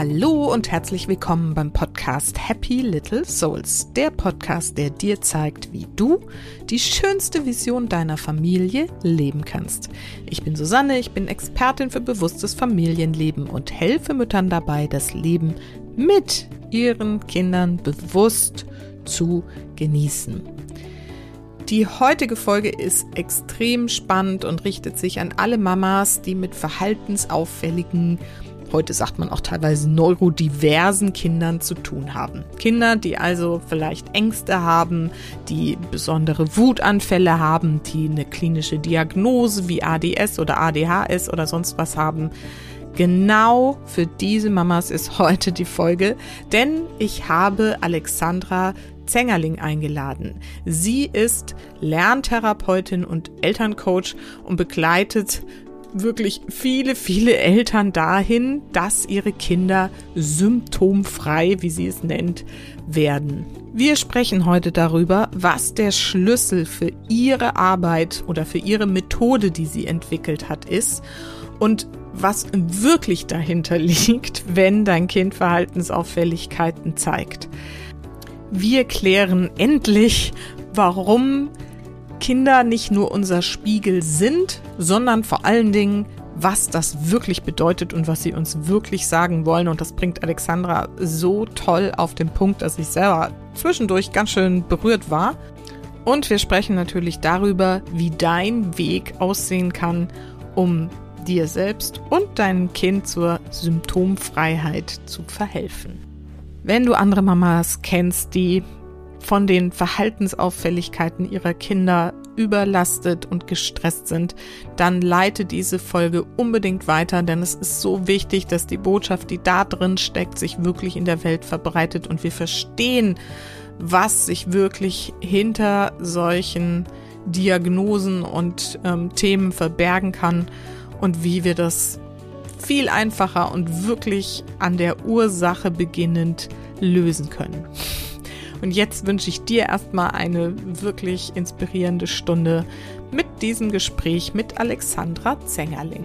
Hallo und herzlich willkommen beim Podcast Happy Little Souls, der Podcast, der dir zeigt, wie du die schönste Vision deiner Familie leben kannst. Ich bin Susanne, ich bin Expertin für bewusstes Familienleben und helfe Müttern dabei, das Leben mit ihren Kindern bewusst zu genießen. Die heutige Folge ist extrem spannend und richtet sich an alle Mamas, die mit verhaltensauffälligen heute sagt man auch teilweise neurodiversen Kindern zu tun haben. Kinder, die also vielleicht Ängste haben, die besondere Wutanfälle haben, die eine klinische Diagnose wie ADS oder ADHS oder sonst was haben. Genau für diese Mamas ist heute die Folge, denn ich habe Alexandra Zengerling eingeladen. Sie ist Lerntherapeutin und Elterncoach und begleitet wirklich viele, viele Eltern dahin, dass ihre Kinder symptomfrei, wie sie es nennt, werden. Wir sprechen heute darüber, was der Schlüssel für ihre Arbeit oder für ihre Methode, die sie entwickelt hat, ist und was wirklich dahinter liegt, wenn dein Kind Verhaltensauffälligkeiten zeigt. Wir klären endlich, warum Kinder nicht nur unser Spiegel sind, sondern vor allen Dingen, was das wirklich bedeutet und was sie uns wirklich sagen wollen. Und das bringt Alexandra so toll auf den Punkt, dass ich selber zwischendurch ganz schön berührt war. Und wir sprechen natürlich darüber, wie dein Weg aussehen kann, um dir selbst und deinem Kind zur Symptomfreiheit zu verhelfen. Wenn du andere Mamas kennst, die von den Verhaltensauffälligkeiten ihrer Kinder überlastet und gestresst sind, dann leite diese Folge unbedingt weiter, denn es ist so wichtig, dass die Botschaft, die da drin steckt, sich wirklich in der Welt verbreitet und wir verstehen, was sich wirklich hinter solchen Diagnosen und ähm, Themen verbergen kann und wie wir das viel einfacher und wirklich an der Ursache beginnend lösen können. Und jetzt wünsche ich dir erstmal eine wirklich inspirierende Stunde mit diesem Gespräch mit Alexandra Zengerling.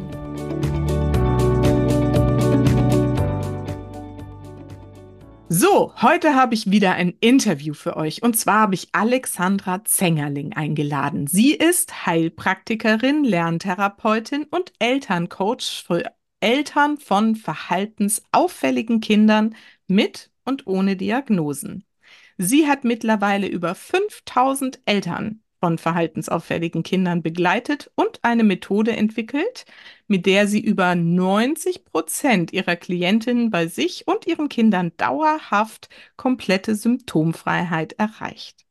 So, heute habe ich wieder ein Interview für euch und zwar habe ich Alexandra Zengerling eingeladen. Sie ist Heilpraktikerin, Lerntherapeutin und Elterncoach für Eltern von verhaltensauffälligen Kindern mit und ohne Diagnosen. Sie hat mittlerweile über 5000 Eltern von verhaltensauffälligen Kindern begleitet und eine Methode entwickelt, mit der sie über 90 Prozent ihrer Klientinnen bei sich und ihren Kindern dauerhaft komplette Symptomfreiheit erreicht.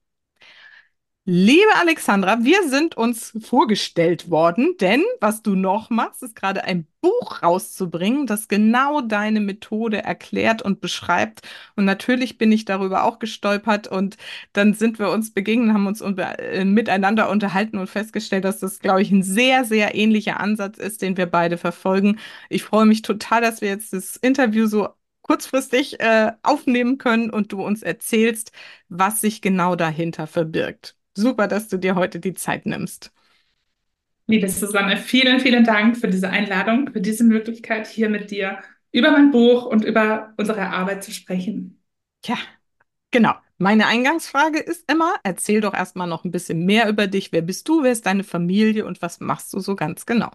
Liebe Alexandra, wir sind uns vorgestellt worden, denn was du noch machst, ist gerade ein Buch rauszubringen, das genau deine Methode erklärt und beschreibt. Und natürlich bin ich darüber auch gestolpert und dann sind wir uns begegnet, haben uns äh, miteinander unterhalten und festgestellt, dass das, glaube ich, ein sehr, sehr ähnlicher Ansatz ist, den wir beide verfolgen. Ich freue mich total, dass wir jetzt das Interview so kurzfristig äh, aufnehmen können und du uns erzählst, was sich genau dahinter verbirgt. Super, dass du dir heute die Zeit nimmst. Liebe Susanne, vielen, vielen Dank für diese Einladung, für diese Möglichkeit, hier mit dir über mein Buch und über unsere Arbeit zu sprechen. Ja, genau. Meine Eingangsfrage ist immer, erzähl doch erstmal noch ein bisschen mehr über dich. Wer bist du? Wer ist deine Familie und was machst du so ganz genau?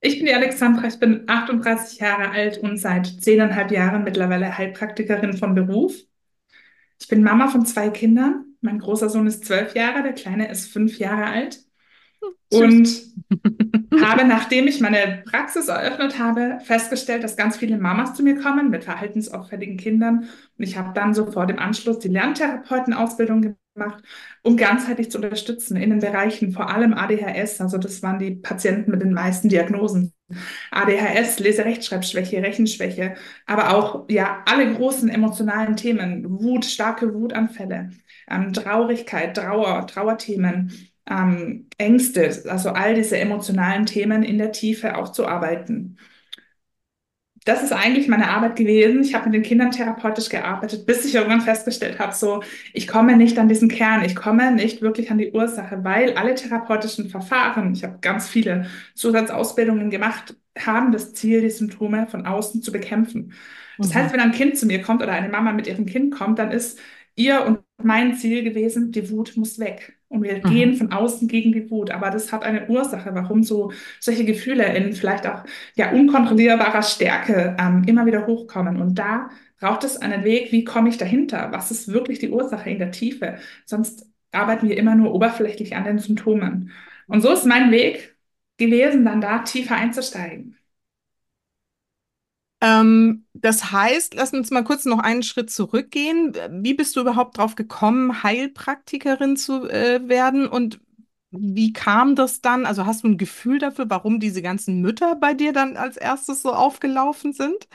Ich bin die Alexandra, ich bin 38 Jahre alt und seit zehneinhalb Jahren mittlerweile Heilpraktikerin vom Beruf. Ich bin Mama von zwei Kindern mein großer Sohn ist zwölf Jahre, der kleine ist fünf Jahre alt. Und habe, nachdem ich meine Praxis eröffnet habe, festgestellt, dass ganz viele Mamas zu mir kommen mit verhaltensauffälligen Kindern. Und ich habe dann sofort im Anschluss die Lerntherapeutenausbildung gemacht, um ganzheitlich zu unterstützen in den Bereichen, vor allem ADHS. Also das waren die Patienten mit den meisten Diagnosen. ADHS, Leserechtschreibschwäche, Rechenschwäche, aber auch ja alle großen emotionalen Themen, Wut, starke Wutanfälle, ähm, Traurigkeit, Trauer, Trauerthemen, ähm, Ängste, also all diese emotionalen Themen in der Tiefe aufzuarbeiten. das ist eigentlich meine Arbeit gewesen. Ich habe mit den Kindern therapeutisch gearbeitet, bis ich irgendwann festgestellt habe, so, ich komme nicht an diesen Kern, ich komme nicht wirklich an die Ursache, weil alle therapeutischen Verfahren, ich habe ganz viele Zusatzausbildungen gemacht, haben das Ziel, die Symptome von außen zu bekämpfen. Das Mhm. heißt, wenn ein Kind zu mir kommt oder eine Mama mit ihrem Kind kommt, dann ist ihr und mein Ziel gewesen, die Wut muss weg. Und wir Mhm. gehen von außen gegen die Wut. Aber das hat eine Ursache, warum so solche Gefühle in vielleicht auch ja, unkontrollierbarer Stärke ähm, immer wieder hochkommen. Und da braucht es einen Weg, wie komme ich dahinter? Was ist wirklich die Ursache in der Tiefe? Sonst arbeiten wir immer nur oberflächlich an den Symptomen. Und so ist mein Weg gewesen, dann da tiefer einzusteigen. Ähm, das heißt, lass uns mal kurz noch einen Schritt zurückgehen. Wie bist du überhaupt drauf gekommen, Heilpraktikerin zu äh, werden und wie kam das dann? Also hast du ein Gefühl dafür, warum diese ganzen Mütter bei dir dann als erstes so aufgelaufen sind?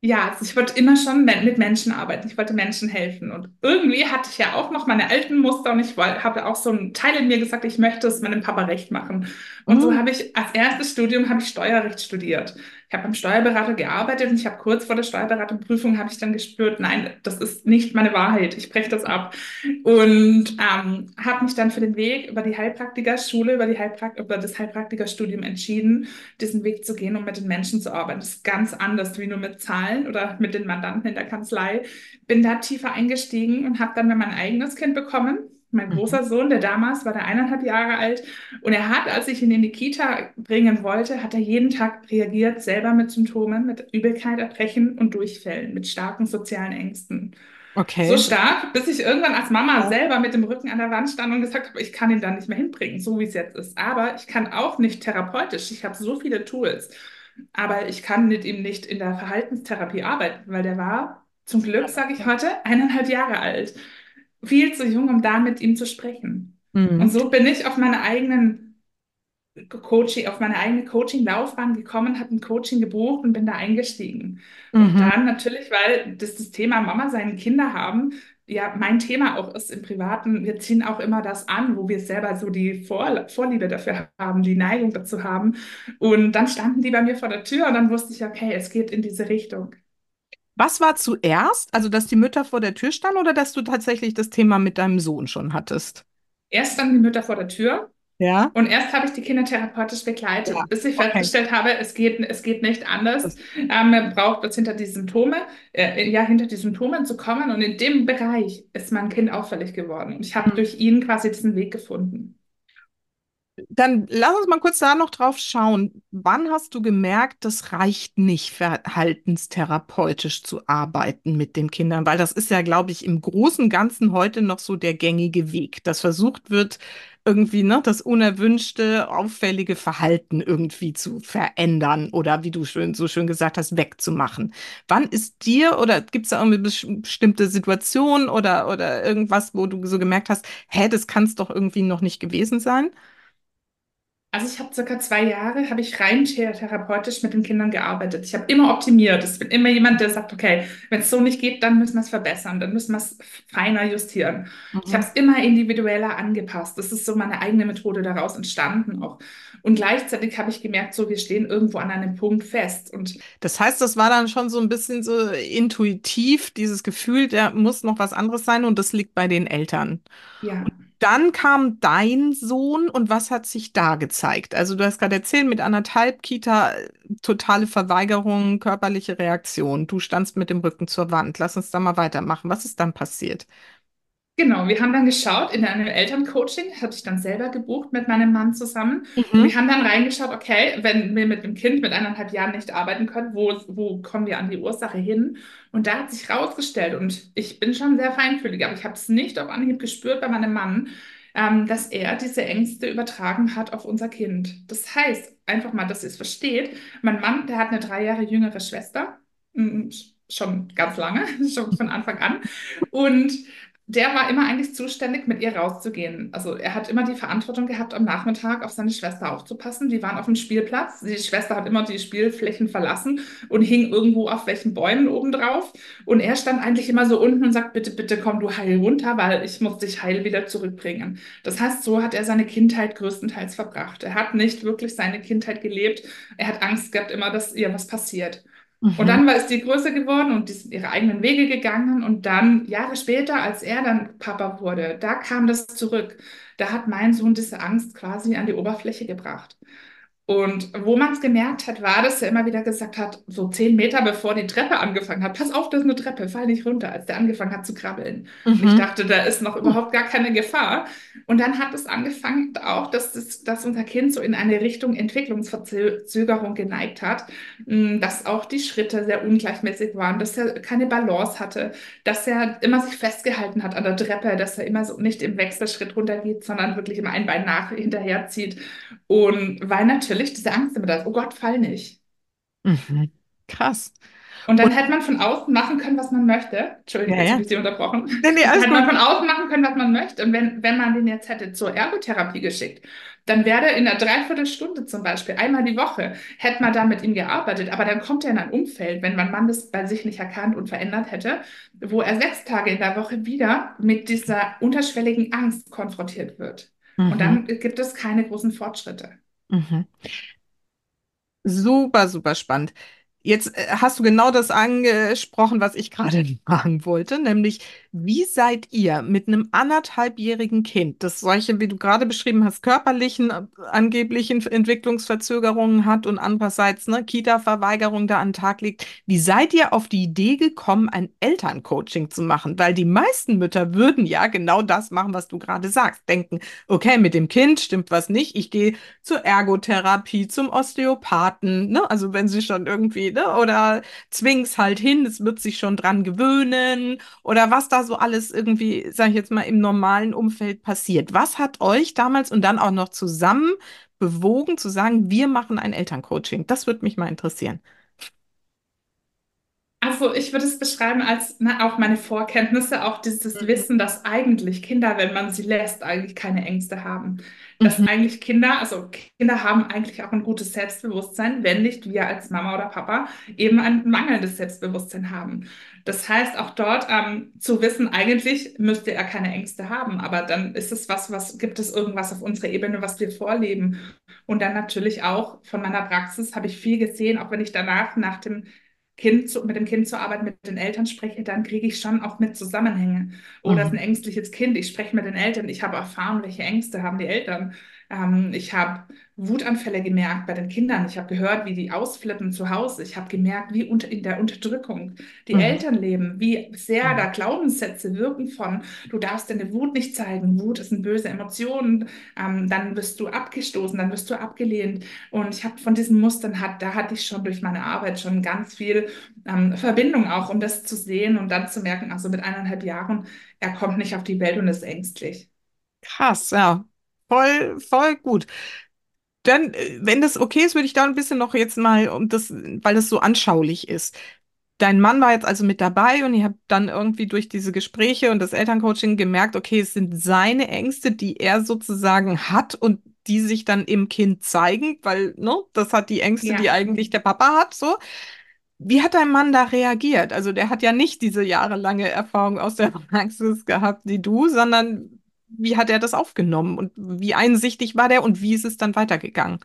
Ja, also ich wollte immer schon mit Menschen arbeiten. Ich wollte Menschen helfen. Und irgendwie hatte ich ja auch noch meine alten Muster und ich habe auch so ein Teil in mir gesagt, ich möchte es meinem Papa recht machen. Und so Mhm. habe ich als erstes Studium habe ich Steuerrecht studiert. Ich habe beim Steuerberater gearbeitet und ich habe kurz vor der Steuerberaterprüfung habe ich dann gespürt, nein, das ist nicht meine Wahrheit. Ich breche das ab. Und ähm, habe mich dann für den Weg über die Heilpraktikerschule, über die Heilprakt über das Heilpraktikerstudium entschieden, diesen Weg zu gehen, um mit den Menschen zu arbeiten. Das ist ganz anders wie nur mit Zahlen oder mit den Mandanten in der Kanzlei. Bin da tiefer eingestiegen und habe dann mein eigenes Kind bekommen. Mein Mhm. großer Sohn, der damals war der eineinhalb Jahre alt, und er hat, als ich ihn in die Kita bringen wollte, hat er jeden Tag reagiert, selber mit Symptomen, mit Übelkeit, Erbrechen und Durchfällen, mit starken sozialen Ängsten. So Okay. stark, bis ich irgendwann als Mama selber mit dem Rücken an der Wand stand und gesagt habe, ich kann ihn da nicht mehr hinbringen, so wie es jetzt ist. Aber ich kann auch nicht therapeutisch. Ich habe so viele Tools. Aber ich kann mit ihm nicht in der Verhaltenstherapie arbeiten, weil der war zum Glück, sage ich heute, eineinhalb Jahre alt. Viel zu jung, um da mit ihm zu sprechen. Und Mhm. so bin ich auf meine eigenen Coaching, auf meine eigene Coaching-Laufbahn gekommen, habe ein Coaching gebucht und bin da eingestiegen. Und Mhm. dann natürlich, weil das, das Thema Mama sein, Kinder haben, ja, mein Thema auch ist im Privaten, wir ziehen auch immer das an, wo wir selber so die Vor Vorliebe dafür haben, die Neigung dazu haben. Und dann standen die bei mir vor der Tür und dann wusste ich, okay, es geht in diese Richtung. Was war zuerst? Also, dass die Mütter vor der Tür standen oder dass du tatsächlich das Thema mit deinem Sohn schon hattest? Erst standen die Mütter vor der Tür Ja. Und erst habe ich die Kinder therapeutisch begleitet, Ja. bis ich Okay. festgestellt habe, es geht, es geht nicht anders. Ähm, man braucht es hinter die Symptome, äh, ja, hinter die Symptomen zu kommen. Und in dem Bereich ist mein Kind auffällig geworden. Und ich habe Mhm. durch ihn quasi diesen Weg gefunden. Dann lass uns mal kurz da noch drauf schauen. Wann hast du gemerkt, das reicht nicht, verhaltenstherapeutisch zu arbeiten mit den Kindern? Weil das ist ja, glaube ich, im Großen und Ganzen heute noch so der gängige Weg, dass versucht wird, irgendwie, ne, das unerwünschte, auffällige Verhalten irgendwie zu verändern oder, wie du schön, so schön gesagt hast, wegzumachen. Wann ist dir oder gibt es da irgendwie bes- bestimmte Situationen oder, oder irgendwas, wo du so gemerkt hast, hä, das kann es doch irgendwie noch nicht gewesen sein? Also ich habe circa zwei Jahre, habe ich rein thera- therapeutisch mit den Kindern gearbeitet. Ich habe immer optimiert. Ich bin immer jemand, der sagt, okay, wenn es so nicht geht, dann müssen wir es verbessern, dann müssen wir es feiner justieren. Ich habe Mhm. es immer individueller angepasst. Das ist so meine eigene Methode daraus entstanden auch. Und gleichzeitig habe ich gemerkt, so wir stehen irgendwo an einem Punkt fest. Und Das heißt, das war dann schon so ein bisschen so intuitiv, dieses Gefühl, da muss noch was anderes sein und das liegt bei den Eltern. ja. Dann kam dein Sohn und was hat sich da gezeigt? Also du hast gerade erzählt, mit anderthalb Kita, äh, totale Verweigerung, körperliche Reaktion. Du standst mit dem Rücken zur Wand. Lass uns da mal weitermachen. Was ist dann passiert? Genau, wir haben dann geschaut in einem Elterncoaching, habe ich dann selber gebucht mit meinem Mann zusammen. Und Mhm. wir haben dann reingeschaut, okay, wenn wir mit dem Kind mit eineinhalb Jahren nicht arbeiten können, wo, wo kommen wir an die Ursache hin? Und da hat sich rausgestellt, und ich bin schon sehr feinfühlig, aber ich habe es nicht auf Anhieb gespürt bei meinem Mann, ähm, dass er diese Ängste übertragen hat auf unser Kind. Das heißt, einfach mal, dass ihr es versteht, mein Mann, der hat eine drei Jahre jüngere Schwester, mm, schon ganz lange, schon von Anfang an. Und der war immer eigentlich zuständig, mit ihr rauszugehen. Also er hat immer die Verantwortung gehabt, am Nachmittag auf seine Schwester aufzupassen. Die waren auf dem Spielplatz. Die Schwester hat immer die Spielflächen verlassen und hing irgendwo auf welchen Bäumen obendrauf. Und er stand eigentlich immer so unten und sagt, bitte, bitte komm du heil runter, weil ich muss dich heil wieder zurückbringen. Das heißt, so hat er seine Kindheit größtenteils verbracht. Er hat nicht wirklich seine Kindheit gelebt. Er hat Angst gehabt immer, dass ihr was passiert. Und dann Mhm. war es die größer geworden und die sind ihre eigenen Wege gegangen. Und dann, Jahre später, als er dann Papa wurde, da kam das zurück. Da hat mein Sohn diese Angst quasi an die Oberfläche gebracht. Und wo man es gemerkt hat, war, dass er immer wieder gesagt hat, so zehn Meter bevor die Treppe angefangen hat, pass auf, das ist eine Treppe, fall nicht runter, als der angefangen hat zu krabbeln. Und ich Mhm. dachte, da ist noch überhaupt gar keine Gefahr. Und dann hat es angefangen auch, dass, das, dass unser Kind so in eine Richtung Entwicklungsverzögerung geneigt hat, mh, dass auch die Schritte sehr ungleichmäßig waren, dass er keine Balance hatte, dass er immer sich festgehalten hat an der Treppe, dass er immer so nicht im Wechselschritt runtergeht, sondern wirklich immer ein Bein nach hinterherzieht. Und weil natürlich diese Angst immer da ist, oh Gott, fall nicht. Mhm. Krass. Und dann Und hätte man von außen machen können, was man möchte. Entschuldigung, ja, jetzt habe ja. ich Sie unterbrochen. Nee, nee, Dann alles hätte man von außen machen können, was man möchte. Und wenn, wenn man den jetzt hätte zur Ergotherapie geschickt, dann wäre er in einer Dreiviertelstunde zum Beispiel, einmal die Woche, hätte man da mit ihm gearbeitet. Aber dann kommt er in ein Umfeld, wenn mein Mann das bei sich nicht erkannt und verändert hätte, wo er sechs Tage in der Woche wieder mit dieser unterschwelligen Angst konfrontiert wird. Und Mhm. dann gibt es keine großen Fortschritte. Mhm. Super, super spannend. Jetzt äh, hast du genau das angesprochen, was ich gerade fragen wollte, nämlich wie seid ihr mit einem anderthalbjährigen Kind, das solche, wie du gerade beschrieben hast, körperlichen, äh, angeblichen Entwicklungsverzögerungen hat und andererseits ne, Kita-Verweigerung da an den Tag legt, wie seid ihr auf die Idee gekommen, ein Elterncoaching zu machen? Weil die meisten Mütter würden ja genau das machen, was du gerade sagst, denken, okay, mit dem Kind stimmt was nicht, ich gehe zur Ergotherapie, zum Osteopathen, ne? Also wenn sie schon irgendwie, ne? Oder zwing's halt hin, es wird sich schon dran gewöhnen oder was da so alles irgendwie, sag ich jetzt mal, im normalen Umfeld passiert. Was hat euch damals und dann auch noch zusammen bewogen zu sagen, wir machen ein Elterncoaching? Das würde mich mal interessieren. Also ich würde es beschreiben als ne, auch meine Vorkenntnisse, auch dieses Mhm. Wissen, dass eigentlich Kinder, wenn man sie lässt, eigentlich keine Ängste haben. Dass Mhm. eigentlich Kinder, also Kinder haben eigentlich auch ein gutes Selbstbewusstsein, wenn nicht wir als Mama oder Papa eben ein mangelndes Selbstbewusstsein haben. Das heißt auch dort ähm, zu wissen, eigentlich müsste er keine Ängste haben, aber dann ist es was, was gibt es irgendwas auf unserer Ebene, was wir vorleben. Und dann natürlich auch von meiner Praxis habe ich viel gesehen, auch wenn ich danach nach dem Kind zu, mit dem Kind zu arbeiten, mit den Eltern spreche, dann kriege ich schon auch mit Zusammenhänge. Oder es ist ein Mhm. ängstliches Kind, ich spreche mit den Eltern, ich habe erfahren, welche Ängste haben die Eltern. Ähm, ich habe Wutanfälle gemerkt bei den Kindern. Ich habe gehört, wie die ausflippen zu Hause. Ich habe gemerkt, wie unter, in der Unterdrückung die Mhm. Eltern leben, wie sehr da Mhm. Glaubenssätze wirken von, du darfst deine Wut nicht zeigen. Wut ist eine böse Emotion. Ähm, dann wirst du abgestoßen, dann wirst du abgelehnt. Und ich habe von diesen Mustern, hat, da hatte ich schon durch meine Arbeit schon ganz viel ähm, Verbindung auch, um das zu sehen und dann zu merken, also mit eineinhalb Jahren, er kommt nicht auf die Welt und ist ängstlich. Krass, ja. Voll, voll gut. Dann, äh, wenn das okay ist, würde ich da ein bisschen noch jetzt mal, um das, weil das so anschaulich ist. Dein Mann war jetzt also mit dabei und ihr habt dann irgendwie durch diese Gespräche und das Elterncoaching gemerkt, okay, es sind seine Ängste, die er sozusagen hat und die sich dann im Kind zeigen, weil, ne, das hat die Ängste, die Ja. eigentlich der Papa hat, so. Wie hat dein Mann da reagiert? Also der hat ja nicht diese jahrelange Erfahrung aus der Praxis gehabt wie du, sondern wie hat er das aufgenommen und wie einsichtig war der und wie ist es dann weitergegangen?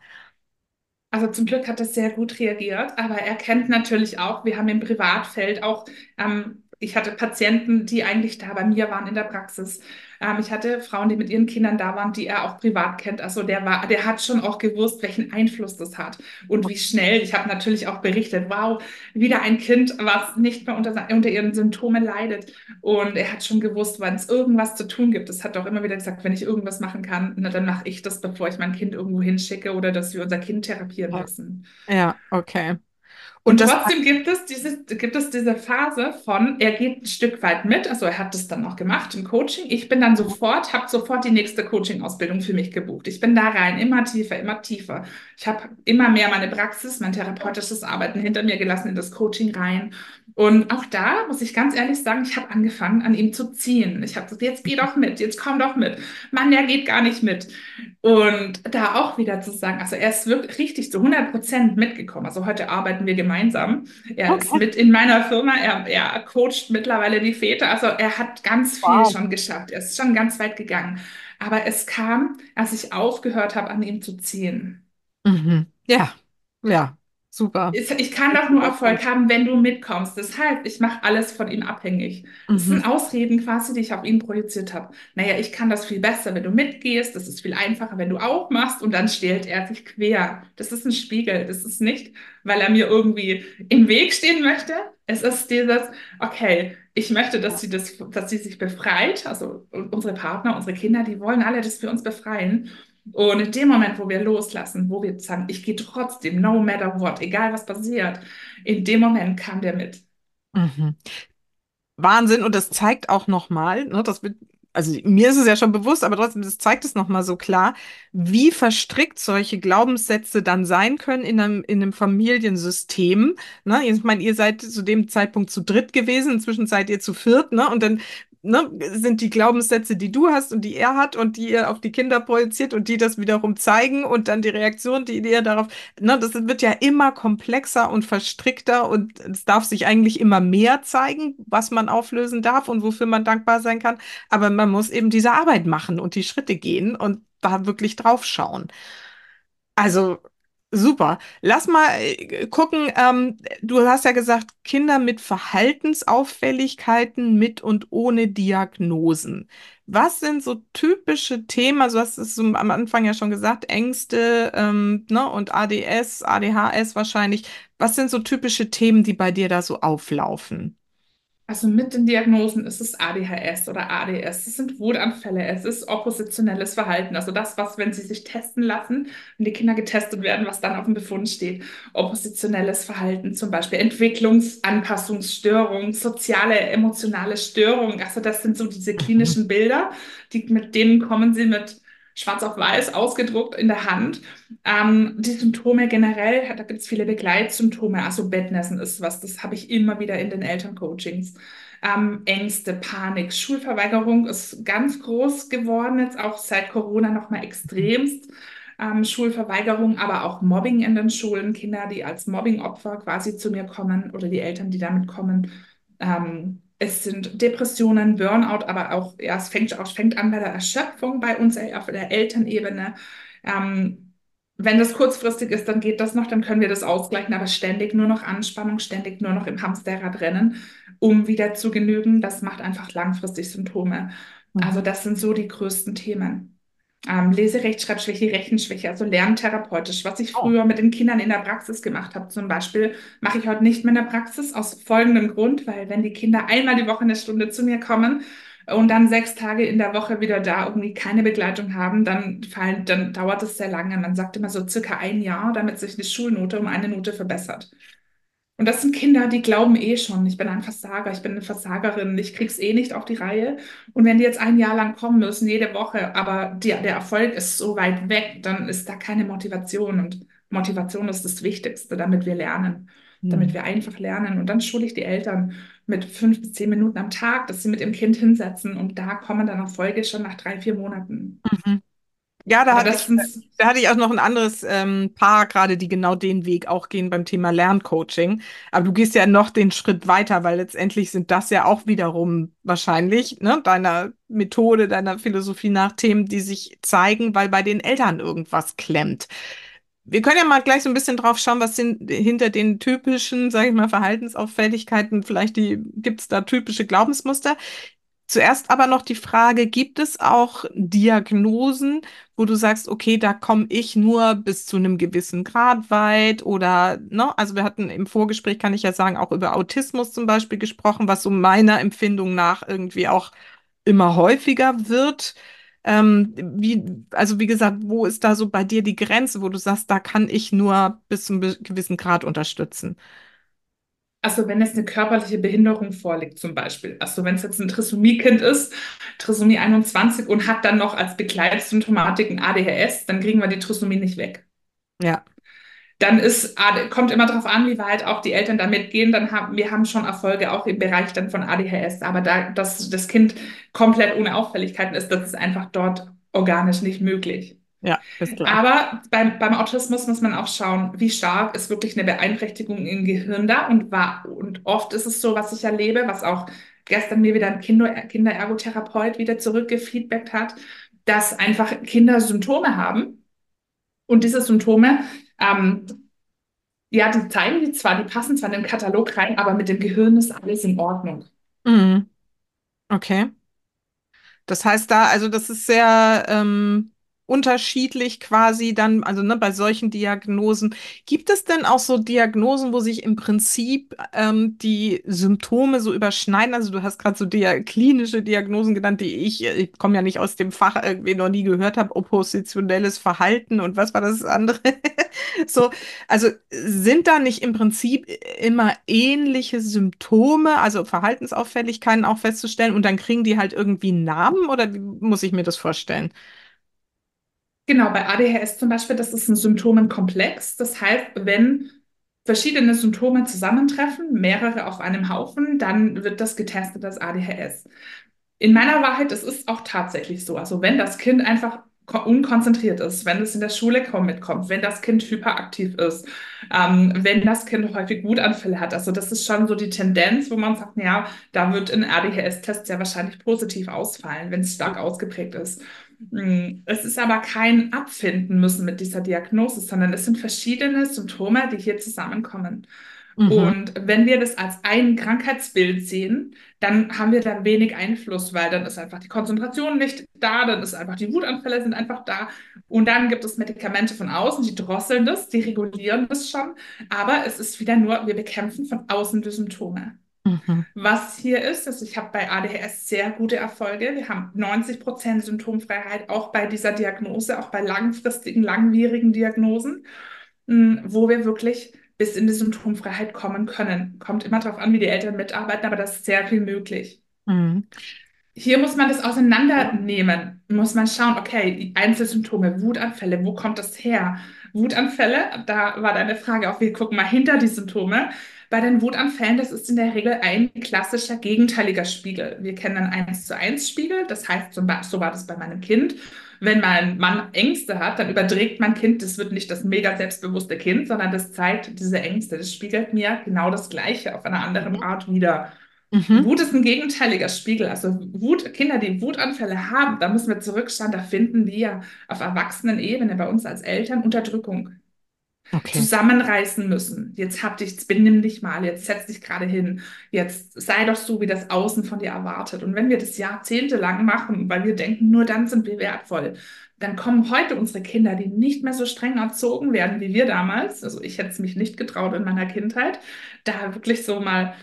Also zum Glück hat er sehr gut reagiert, aber er kennt natürlich auch, wir haben im Privatfeld auch, ähm, ich hatte Patienten, die eigentlich da bei mir waren in der Praxis. Ähm, ich hatte Frauen, die mit ihren Kindern da waren, die er auch privat kennt. Also der war, der hat schon auch gewusst, welchen Einfluss das hat und wie schnell. Ich habe natürlich auch berichtet, wow, wieder ein Kind, was nicht mehr unter, unter ihren Symptomen leidet. Und er hat schon gewusst, wann es irgendwas zu tun gibt. Es hat auch immer wieder gesagt, wenn ich irgendwas machen kann, na, dann mache ich das, bevor ich mein Kind irgendwo hinschicke oder dass wir unser Kind therapieren Ja, müssen. Ja, okay. Und Und trotzdem gibt es dieses, gibt es diese Phase von, er geht ein Stück weit mit, also er hat das dann auch gemacht im Coaching. Ich bin dann sofort, habe sofort die nächste Coaching-Ausbildung für mich gebucht. Ich bin da rein, immer tiefer, immer tiefer. Ich habe immer mehr meine Praxis, mein therapeutisches Arbeiten hinter mir gelassen in das Coaching rein. Und auch da muss ich ganz ehrlich sagen, ich habe angefangen, an ihm zu ziehen. Ich habe gesagt, jetzt geh doch mit, jetzt komm doch mit. Mann, der geht gar nicht mit. Und da auch wieder zu sagen, also er ist wirklich richtig zu 100 Prozent mitgekommen. Also heute arbeiten wir gemeinsam. Er ist okay. mit in meiner Firma. Er, er coacht mittlerweile die Väter. Also er hat ganz viel Wow. schon geschafft. Er ist schon ganz weit gegangen. Aber es kam, als ich aufgehört habe, an ihm zu ziehen. Mhm. Ja, ja, super. Ich kann doch nur Erfolg haben, wenn du mitkommst. Deshalb, ich mache alles von ihm abhängig. Das Mhm. sind Ausreden quasi, die ich auf ihn projiziert habe. Naja, ich kann das viel besser, wenn du mitgehst. Das ist viel einfacher, wenn du auch machst. Und dann stellt er sich quer. Das ist ein Spiegel. Das ist nicht, weil er mir irgendwie im Weg stehen möchte. Es ist dieses, okay, ich möchte, dass sie das, dass sie sich befreit. Also unsere Partner, unsere Kinder, die wollen alle, dass wir uns befreien. Und in dem Moment, wo wir loslassen, wo wir sagen, ich gehe trotzdem, no matter what, egal was passiert, in dem Moment kam der mit. Mhm. Wahnsinn. Und das zeigt auch nochmal, ne, das wird, also mir ist es ja schon bewusst, aber trotzdem, das zeigt es nochmal so klar, wie verstrickt solche Glaubenssätze dann sein können in einem, in einem Familiensystem. Ne? Ich meine, ihr seid zu dem Zeitpunkt zu dritt gewesen, inzwischen seid ihr zu viert, ne? Und dann ne, sind die Glaubenssätze, die du hast und die er hat und die ihr auf die Kinder projiziert und die das wiederum zeigen und dann die Reaktion, die ihr darauf, ne, das wird ja immer komplexer und verstrickter und es darf sich eigentlich immer mehr zeigen, was man auflösen darf und wofür man dankbar sein kann. Aber man muss eben diese Arbeit machen und die Schritte gehen und da wirklich drauf schauen. Also super. Lass mal äh, gucken. Ähm, du hast ja gesagt, Kinder mit Verhaltensauffälligkeiten mit und ohne Diagnosen. Was sind so typische Themen? Also, du hast es am Anfang ja schon gesagt, Ängste, ähm, ne, und ADS, ADHS wahrscheinlich. Was sind so typische Themen, die bei dir da so auflaufen? Also mit den Diagnosen ist es ADHS oder ADS. Es sind Wutanfälle. Es ist oppositionelles Verhalten. Also das, was, wenn sie sich testen lassen, wenn die Kinder getestet werden, was dann auf dem Befund steht. Oppositionelles Verhalten, zum Beispiel Entwicklungsanpassungsstörung, soziale, emotionale Störung. Also das sind so diese klinischen Bilder, die, mit denen kommen sie mit schwarz auf weiß ausgedruckt in der Hand. Ähm, die Symptome generell, da gibt es viele Begleitsymptome. Also Bettnässen ist was, das habe ich immer wieder in den Elterncoachings. Ähm, Ängste, Panik, Schulverweigerung ist ganz groß geworden, jetzt auch seit Corona nochmal extremst. Ähm, Schulverweigerung, aber auch Mobbing in den Schulen, Kinder, die als Mobbingopfer quasi zu mir kommen oder die Eltern, die damit kommen. Ähm, es sind Depressionen, Burnout, aber auch, ja, es fängt, auch, fängt an bei der Erschöpfung bei uns äh, auf der Elternebene. Ähm, wenn das kurzfristig ist, dann geht das noch, dann können wir das ausgleichen, aber ständig nur noch Anspannung, ständig nur noch im Hamsterrad rennen, um wieder zu genügen, das macht einfach langfristig Symptome. Also Mhm. das sind so die größten Themen. Ähm, Leserechtschreibschwäche, Rechenschwäche, also lerntherapeutisch, was ich Oh. früher mit den Kindern in der Praxis gemacht habe, zum Beispiel, mache ich heute nicht mehr in der Praxis aus folgendem Grund, weil wenn die Kinder einmal die Woche eine Stunde zu mir kommen und dann sechs Tage in der Woche wieder da irgendwie keine Begleitung haben, dann fallen, dann dauert es sehr lange. Man sagt immer so circa ein Jahr, damit sich die Schulnote um eine Note verbessert. Und das sind Kinder, die glauben eh schon, ich bin ein Versager, ich bin eine Versagerin, ich krieg's eh nicht auf die Reihe. Und wenn die jetzt ein Jahr lang kommen müssen, jede Woche, aber die, der Erfolg ist so weit weg, dann ist da keine Motivation. Und Motivation ist das Wichtigste, damit wir lernen, damit Mhm. wir einfach lernen. Und dann schule ich die Eltern mit fünf bis zehn Minuten am Tag, dass sie mit ihrem Kind hinsetzen. Und da kommen dann Erfolge schon nach drei, vier Monaten. Mhm. Ja, da hatte ich, da hatte ich auch noch ein anderes ähm, Paar gerade, die genau den Weg auch gehen beim Thema Lerncoaching. Aber du gehst ja noch den Schritt weiter, weil letztendlich sind das ja auch wiederum wahrscheinlich, ne, deiner Methode, deiner Philosophie nach Themen, die sich zeigen, weil bei den Eltern irgendwas klemmt. Wir können ja mal gleich so ein bisschen drauf schauen, was sind hinter den typischen, sage ich mal, Verhaltensauffälligkeiten, vielleicht die, gibt es da typische Glaubensmuster? Zuerst aber noch die Frage, gibt es auch Diagnosen, wo du sagst, okay, da komme ich nur bis zu einem gewissen Grad weit oder, ne, also wir hatten im Vorgespräch, kann ich ja sagen, auch über Autismus zum Beispiel gesprochen, was so meiner Empfindung nach irgendwie auch immer häufiger wird. Ähm, wie, also wie gesagt, wo ist da so bei dir die Grenze, wo du sagst, da kann ich nur bis zu einem gewissen Grad unterstützen? Also wenn jetzt eine körperliche Behinderung vorliegt zum Beispiel, also wenn es jetzt ein Trisomie-Kind ist, Trisomie 21 und hat dann noch als Begleitsymptomatik ein ADHS, dann kriegen wir die Trisomie nicht weg. Ja. Dann ist, kommt immer darauf an, wie weit auch die Eltern damit gehen. Dann haben wir haben schon Erfolge auch im Bereich dann von ADHS, aber da, dass das Kind komplett ohne Auffälligkeiten ist, das ist einfach dort organisch nicht möglich. Ja, ist klar. Aber beim, beim Autismus muss man auch schauen, wie stark ist wirklich eine Beeinträchtigung im Gehirn da und war, und oft ist es so, was ich erlebe, was auch gestern mir wieder ein Kinder, Kinderergotherapeut wieder zurückgefeedbackt hat, dass einfach Kinder Symptome haben und diese Symptome, ähm, ja, die zeigen die zwar, die passen zwar in den Katalog rein, aber mit dem Gehirn ist alles in Ordnung. Mhm. Okay. Das heißt da, also das ist sehr ähm, unterschiedlich quasi dann, also ne, bei solchen Diagnosen. Gibt es denn auch so Diagnosen, wo sich im Prinzip ähm, die Symptome so überschneiden? Also du hast gerade so dia klinische Diagnosen genannt, die ich, ich komme ja nicht aus dem Fach, irgendwie noch nie gehört habe, oppositionelles Verhalten und was war das andere? so, also sind da nicht im Prinzip immer ähnliche Symptome, also Verhaltensauffälligkeiten auch festzustellen und dann kriegen die halt irgendwie Namen oder wie muss ich mir das vorstellen? Genau, bei ADHS zum Beispiel, das ist ein Symptomenkomplex. Das heißt, wenn verschiedene Symptome zusammentreffen, mehrere auf einem Haufen, dann wird das getestet als ADHS. In meiner Wahrheit, es ist auch tatsächlich so. Also wenn das Kind einfach unkonzentriert ist, wenn es in der Schule kaum mitkommt, wenn das Kind hyperaktiv ist, ähm, wenn das Kind häufig Wutanfälle hat. Also das ist schon so die Tendenz, wo man sagt, ja, da wird ein ADHS-Test sehr wahrscheinlich positiv ausfallen, wenn es stark ausgeprägt ist. Es ist aber kein Abfinden müssen mit dieser Diagnose, sondern es sind verschiedene Symptome, die hier zusammenkommen. Mhm. Und wenn wir das als ein Krankheitsbild sehen, dann haben wir da wenig Einfluss, weil dann ist einfach die Konzentration nicht da, dann ist einfach die Wutanfälle sind einfach da. Und dann gibt es Medikamente von außen, die drosseln das, die regulieren das schon. Aber es ist wieder nur, wir bekämpfen von außen die Symptome. Mhm. Was hier ist, dass ich habe bei ADHS sehr gute Erfolge. Wir haben 90 Prozent Symptomfreiheit, auch bei dieser Diagnose, auch bei langfristigen, langwierigen Diagnosen, hm, wo wir wirklich bis in die Symptomfreiheit kommen können. Kommt immer darauf an, wie die Eltern mitarbeiten, aber das ist sehr viel möglich. Mhm. Hier muss man das auseinandernehmen. Muss man schauen, okay, die Einzelsymptome, Wutanfälle, wo kommt das her? Wutanfälle, da war deine Frage auch, wir gucken mal hinter die Symptome. Bei den Wutanfällen, das ist in der Regel ein klassischer gegenteiliger Spiegel. Wir kennen einen 1 zu 1 Spiegel, das heißt, so war das bei meinem Kind. Wenn mein Mann Ängste hat, dann überträgt mein Kind, das wird nicht das mega selbstbewusste Kind, sondern das zeigt diese Ängste. Das spiegelt mir genau das Gleiche auf einer anderen Art wieder. Mhm. Wut ist ein gegenteiliger Spiegel. Also Wut, Kinder, die Wutanfälle haben, da müssen wir zurückschauen, da finden wir auf Erwachsenenebene bei uns als Eltern Unterdrückung okay. zusammenreißen müssen. Jetzt hab dich, jetzt benimm dich mal, jetzt setz dich gerade hin, jetzt sei doch so, wie das Außen von dir erwartet. Und wenn wir das jahrzehntelang machen, weil wir denken, nur dann sind wir wertvoll, dann kommen heute unsere Kinder, die nicht mehr so streng erzogen werden wie wir damals. Also ich hätte es mich nicht getraut in meiner Kindheit, da wirklich so mal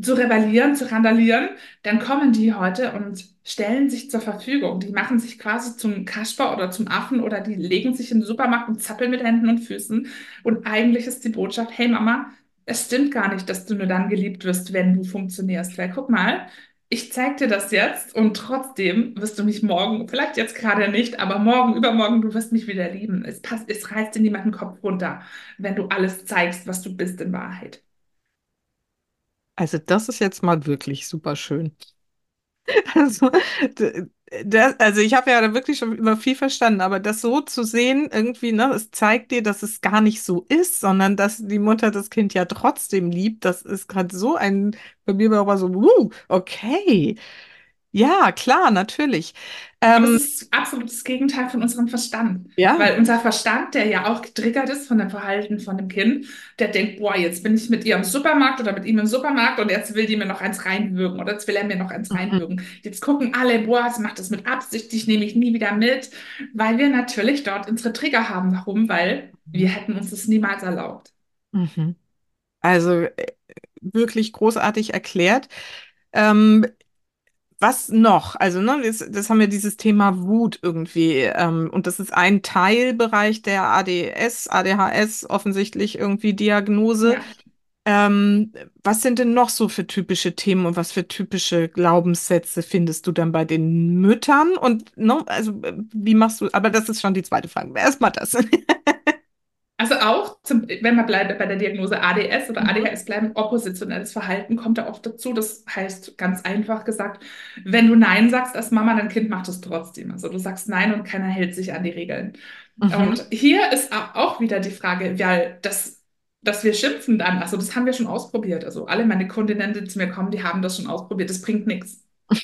zu rebellieren, zu randalieren, dann kommen die heute und stellen sich zur Verfügung. Die machen sich quasi zum Kasper oder zum Affen oder die legen sich in den Supermarkt und zappeln mit Händen und Füßen. Und eigentlich ist die Botschaft, hey Mama, es stimmt gar nicht, dass du nur dann geliebt wirst, wenn du funktionierst. Weil guck mal, ich zeig dir das jetzt und trotzdem wirst du mich morgen, vielleicht jetzt gerade nicht, aber morgen, übermorgen, du wirst mich wieder lieben. Es passt, es reißt dir niemanden Kopf runter, wenn du alles zeigst, was du bist in Wahrheit. Also das ist jetzt mal wirklich super schön. Also, das, also ich habe ja da wirklich schon immer viel verstanden, aber das so zu sehen, irgendwie, ne, es zeigt dir, dass es gar nicht so ist, sondern dass die Mutter das Kind ja trotzdem liebt. Das ist gerade so ein, bei mir war so, uh, okay. Ja, klar, natürlich. Ähm, es ist absolut das Gegenteil von unserem Verstand. Ja. Weil unser Verstand, der ja auch getriggert ist von dem Verhalten von dem Kind, der denkt, boah, jetzt bin ich mit ihr im Supermarkt oder mit ihm im Supermarkt und jetzt will die mir noch eins reinwürgen oder jetzt will er mir noch eins mhm. reinwürgen. Jetzt gucken alle, boah, sie macht das mit Absicht, dich nehme ich nie wieder mit, weil wir natürlich dort unsere Trigger haben. Warum? Weil wir hätten uns das niemals erlaubt. Mhm. Also äh, wirklich großartig erklärt. Ähm, was noch? Also, ne, das, das haben wir dieses Thema Wut irgendwie. Ähm, und das ist ein Teilbereich der ADS, ADHS, offensichtlich irgendwie Diagnose. Ja. Ähm, was sind denn noch so für typische Themen und was für typische Glaubenssätze findest du dann bei den Müttern? Und ne, also wie machst du, aber das ist schon die zweite Frage. Erstmal das. Also auch, zum, wenn wir bleiben bei der Diagnose ADS oder Mhm. ADHS bleiben, oppositionelles Verhalten kommt da oft dazu. Das heißt ganz einfach gesagt, wenn du Nein sagst als Mama, dein Kind macht es trotzdem. Also du sagst Nein und keiner hält sich an die Regeln. Mhm. Und hier ist auch wieder die Frage, weil das, dass wir schimpfen dann, also das haben wir schon ausprobiert. Also alle meine Kundinnen, die zu mir kommen, die haben das schon ausprobiert. Das bringt nichts.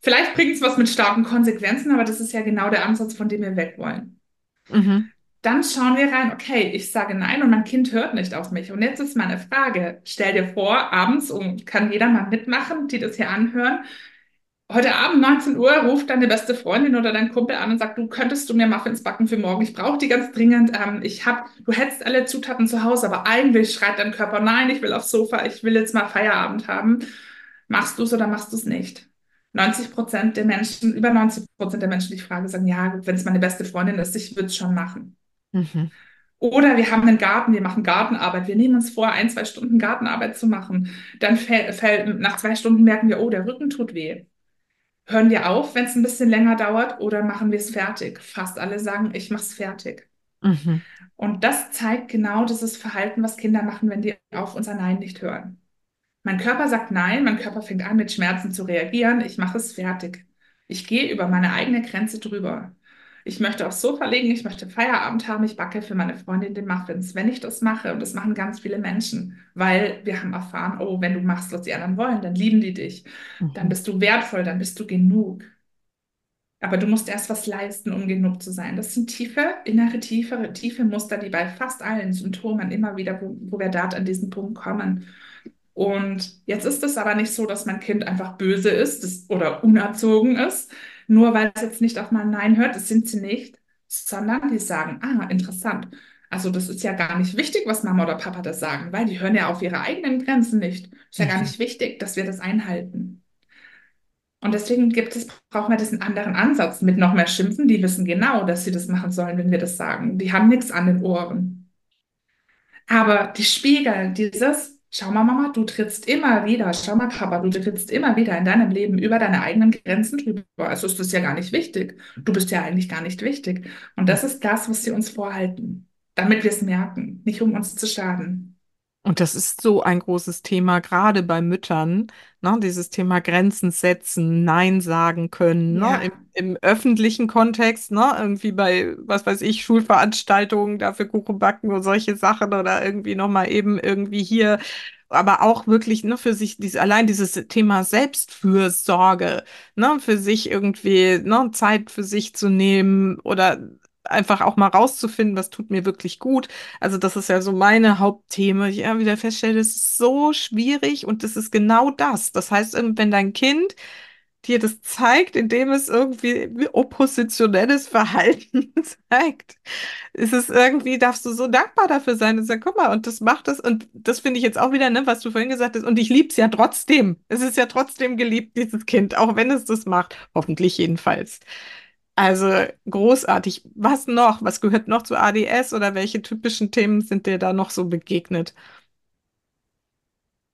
Vielleicht bringt es was mit starken Konsequenzen, aber das ist ja genau der Ansatz, von dem wir weg wollen. Mhm. Dann schauen wir rein, okay, ich sage nein und mein Kind hört nicht auf mich. Und jetzt ist meine Frage, stell dir vor, abends, und kann jeder mal mitmachen, die das hier anhören, heute Abend 19 Uhr ruft deine beste Freundin oder dein Kumpel an und sagt, du könntest du mir Muffins backen für morgen, ich brauche die ganz dringend. Ähm, ich hab, du hättest alle Zutaten zu Hause, aber eigentlich schreit dein Körper, nein, ich will aufs Sofa, ich will jetzt mal Feierabend haben. Machst du es oder machst du es nicht? 90 Prozent der Menschen, über 90 Prozent der Menschen, die ich frage, sagen, ja, wenn es meine beste Freundin ist, ich würde es schon machen. Mhm. Oder wir haben einen Garten, wir machen Gartenarbeit. Wir nehmen uns vor, ein, zwei Stunden Gartenarbeit zu machen. Dann fällt, fällt, nach zwei Stunden merken wir, oh, der Rücken tut weh. Hören wir auf, wenn es ein bisschen länger dauert, oder machen wir es fertig? Fast alle sagen, ich mache es fertig. Mhm. Und das zeigt genau dieses Verhalten, was Kinder machen, wenn die auf unser Nein nicht hören. Mein Körper sagt Nein, mein Körper fängt an, mit Schmerzen zu reagieren. Ich mache es fertig. Ich gehe über meine eigene Grenze drüber. Ich möchte aufs Sofa legen, ich möchte Feierabend haben, ich backe für meine Freundin den Muffins. Wenn ich das mache, und das machen ganz viele Menschen, weil wir haben erfahren, oh, wenn du machst, was die anderen wollen, dann lieben die dich, dann Mhm. bist du wertvoll, dann bist du genug. Aber du musst erst was leisten, um genug zu sein. Das sind tiefe, innere, tiefe, tiefe Muster, die bei fast allen Symptomen immer wieder, wo, wo wir dort an diesen Punkt kommen. Und jetzt ist es aber nicht so, dass mein Kind einfach böse ist das, oder unerzogen ist, nur weil es jetzt nicht auf mein Nein hört, das sind sie nicht, sondern die sagen, ah, interessant. Also das ist ja gar nicht wichtig, was Mama oder Papa da sagen, weil die hören ja auf ihre eigenen Grenzen nicht. Ist ja gar Mhm. nicht wichtig, dass wir das einhalten. Und deswegen gibt es, brauchen wir diesen anderen Ansatz mit noch mehr Schimpfen. Die wissen genau, dass sie das machen sollen, wenn wir das sagen. Die haben nichts an den Ohren. Aber die spiegeln dieses, schau mal, Mama, du trittst immer wieder, schau mal, Papa, du trittst immer wieder in deinem Leben über deine eigenen Grenzen drüber. Also ist das ja gar nicht wichtig. Du bist ja eigentlich gar nicht wichtig. Und das ist das, was sie uns vorhalten, damit wir es merken, nicht um uns zu schaden. Und das ist so ein großes Thema, gerade bei Müttern, ne? Dieses Thema Grenzen setzen, Nein sagen können, ne? Im, im öffentlichen Kontext, ne? Irgendwie bei, was weiß ich, Schulveranstaltungen, dafür Kuchen backen und solche Sachen oder irgendwie nochmal eben irgendwie hier, aber auch wirklich, ne, für sich, dies, allein dieses Thema Selbstfürsorge, ne? Für sich irgendwie, ne, Zeit für sich zu nehmen oder einfach auch mal rauszufinden, was tut mir wirklich gut. Also das ist ja so meine Hauptthema. Ich immer wieder feststelle, das ist so schwierig und das ist genau das. Das heißt, wenn dein Kind dir das zeigt, indem es irgendwie oppositionelles Verhalten zeigt, ist es irgendwie, darfst du so dankbar dafür sein und sagen, guck mal, und das macht es. Und das finde ich jetzt auch wieder, ne, was du vorhin gesagt hast. Und ich liebe es ja trotzdem. Es ist ja trotzdem geliebt, dieses Kind, auch wenn es das macht. Hoffentlich jedenfalls. Also großartig. Was noch? Was gehört noch zu ADS oder welche typischen Themen sind dir da noch so begegnet?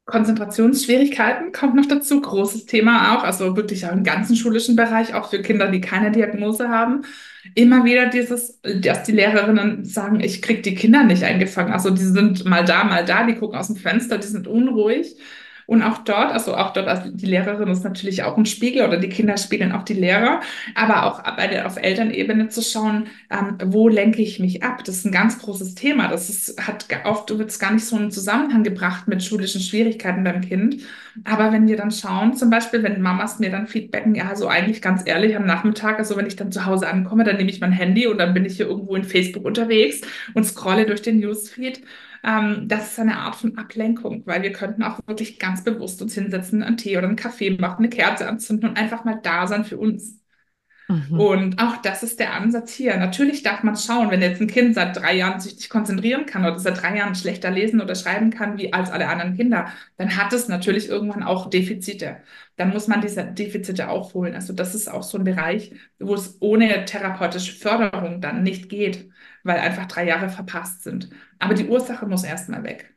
Konzentrationsschwierigkeiten kommt noch dazu, großes Thema auch, also wirklich auch im ganzen schulischen Bereich, auch für Kinder, die keine Diagnose haben. Immer wieder dieses, dass die Lehrerinnen sagen, ich krieg die Kinder nicht eingefangen. Also die sind mal da, mal da, die gucken aus dem Fenster, die sind unruhig. Und auch dort, also auch dort, also die Lehrerin ist natürlich auch ein Spiegel oder die Kinder spiegeln auch die Lehrer, aber auch bei der, auf Elternebene zu schauen, ähm, wo lenke ich mich ab? Das ist ein ganz großes Thema. Das ist, hat oft wird es gar nicht so einen Zusammenhang gebracht mit schulischen Schwierigkeiten beim Kind. Aber wenn wir dann schauen, zum Beispiel, wenn Mamas mir dann feedbacken, ja, also eigentlich ganz ehrlich am Nachmittag, also wenn ich dann zu Hause ankomme, dann nehme ich mein Handy und dann bin ich hier irgendwo in Facebook unterwegs und scrolle durch den Newsfeed. Ähm, das ist eine Art von Ablenkung, weil wir könnten auch wirklich ganz bewusst uns hinsetzen, einen Tee oder einen Kaffee machen, eine Kerze anzünden und einfach mal da sein für uns. Mhm. Und auch das ist der Ansatz hier. Natürlich darf man schauen, wenn jetzt ein Kind seit drei Jahren sich nicht konzentrieren kann oder seit drei Jahren schlechter lesen oder schreiben kann wie als alle anderen Kinder, dann hat es natürlich irgendwann auch Defizite. Dann muss man diese Defizite aufholen. Also das ist auch so ein Bereich, wo es ohne therapeutische Förderung dann nicht geht, weil einfach drei Jahre verpasst sind. Aber die Ursache muss erstmal weg.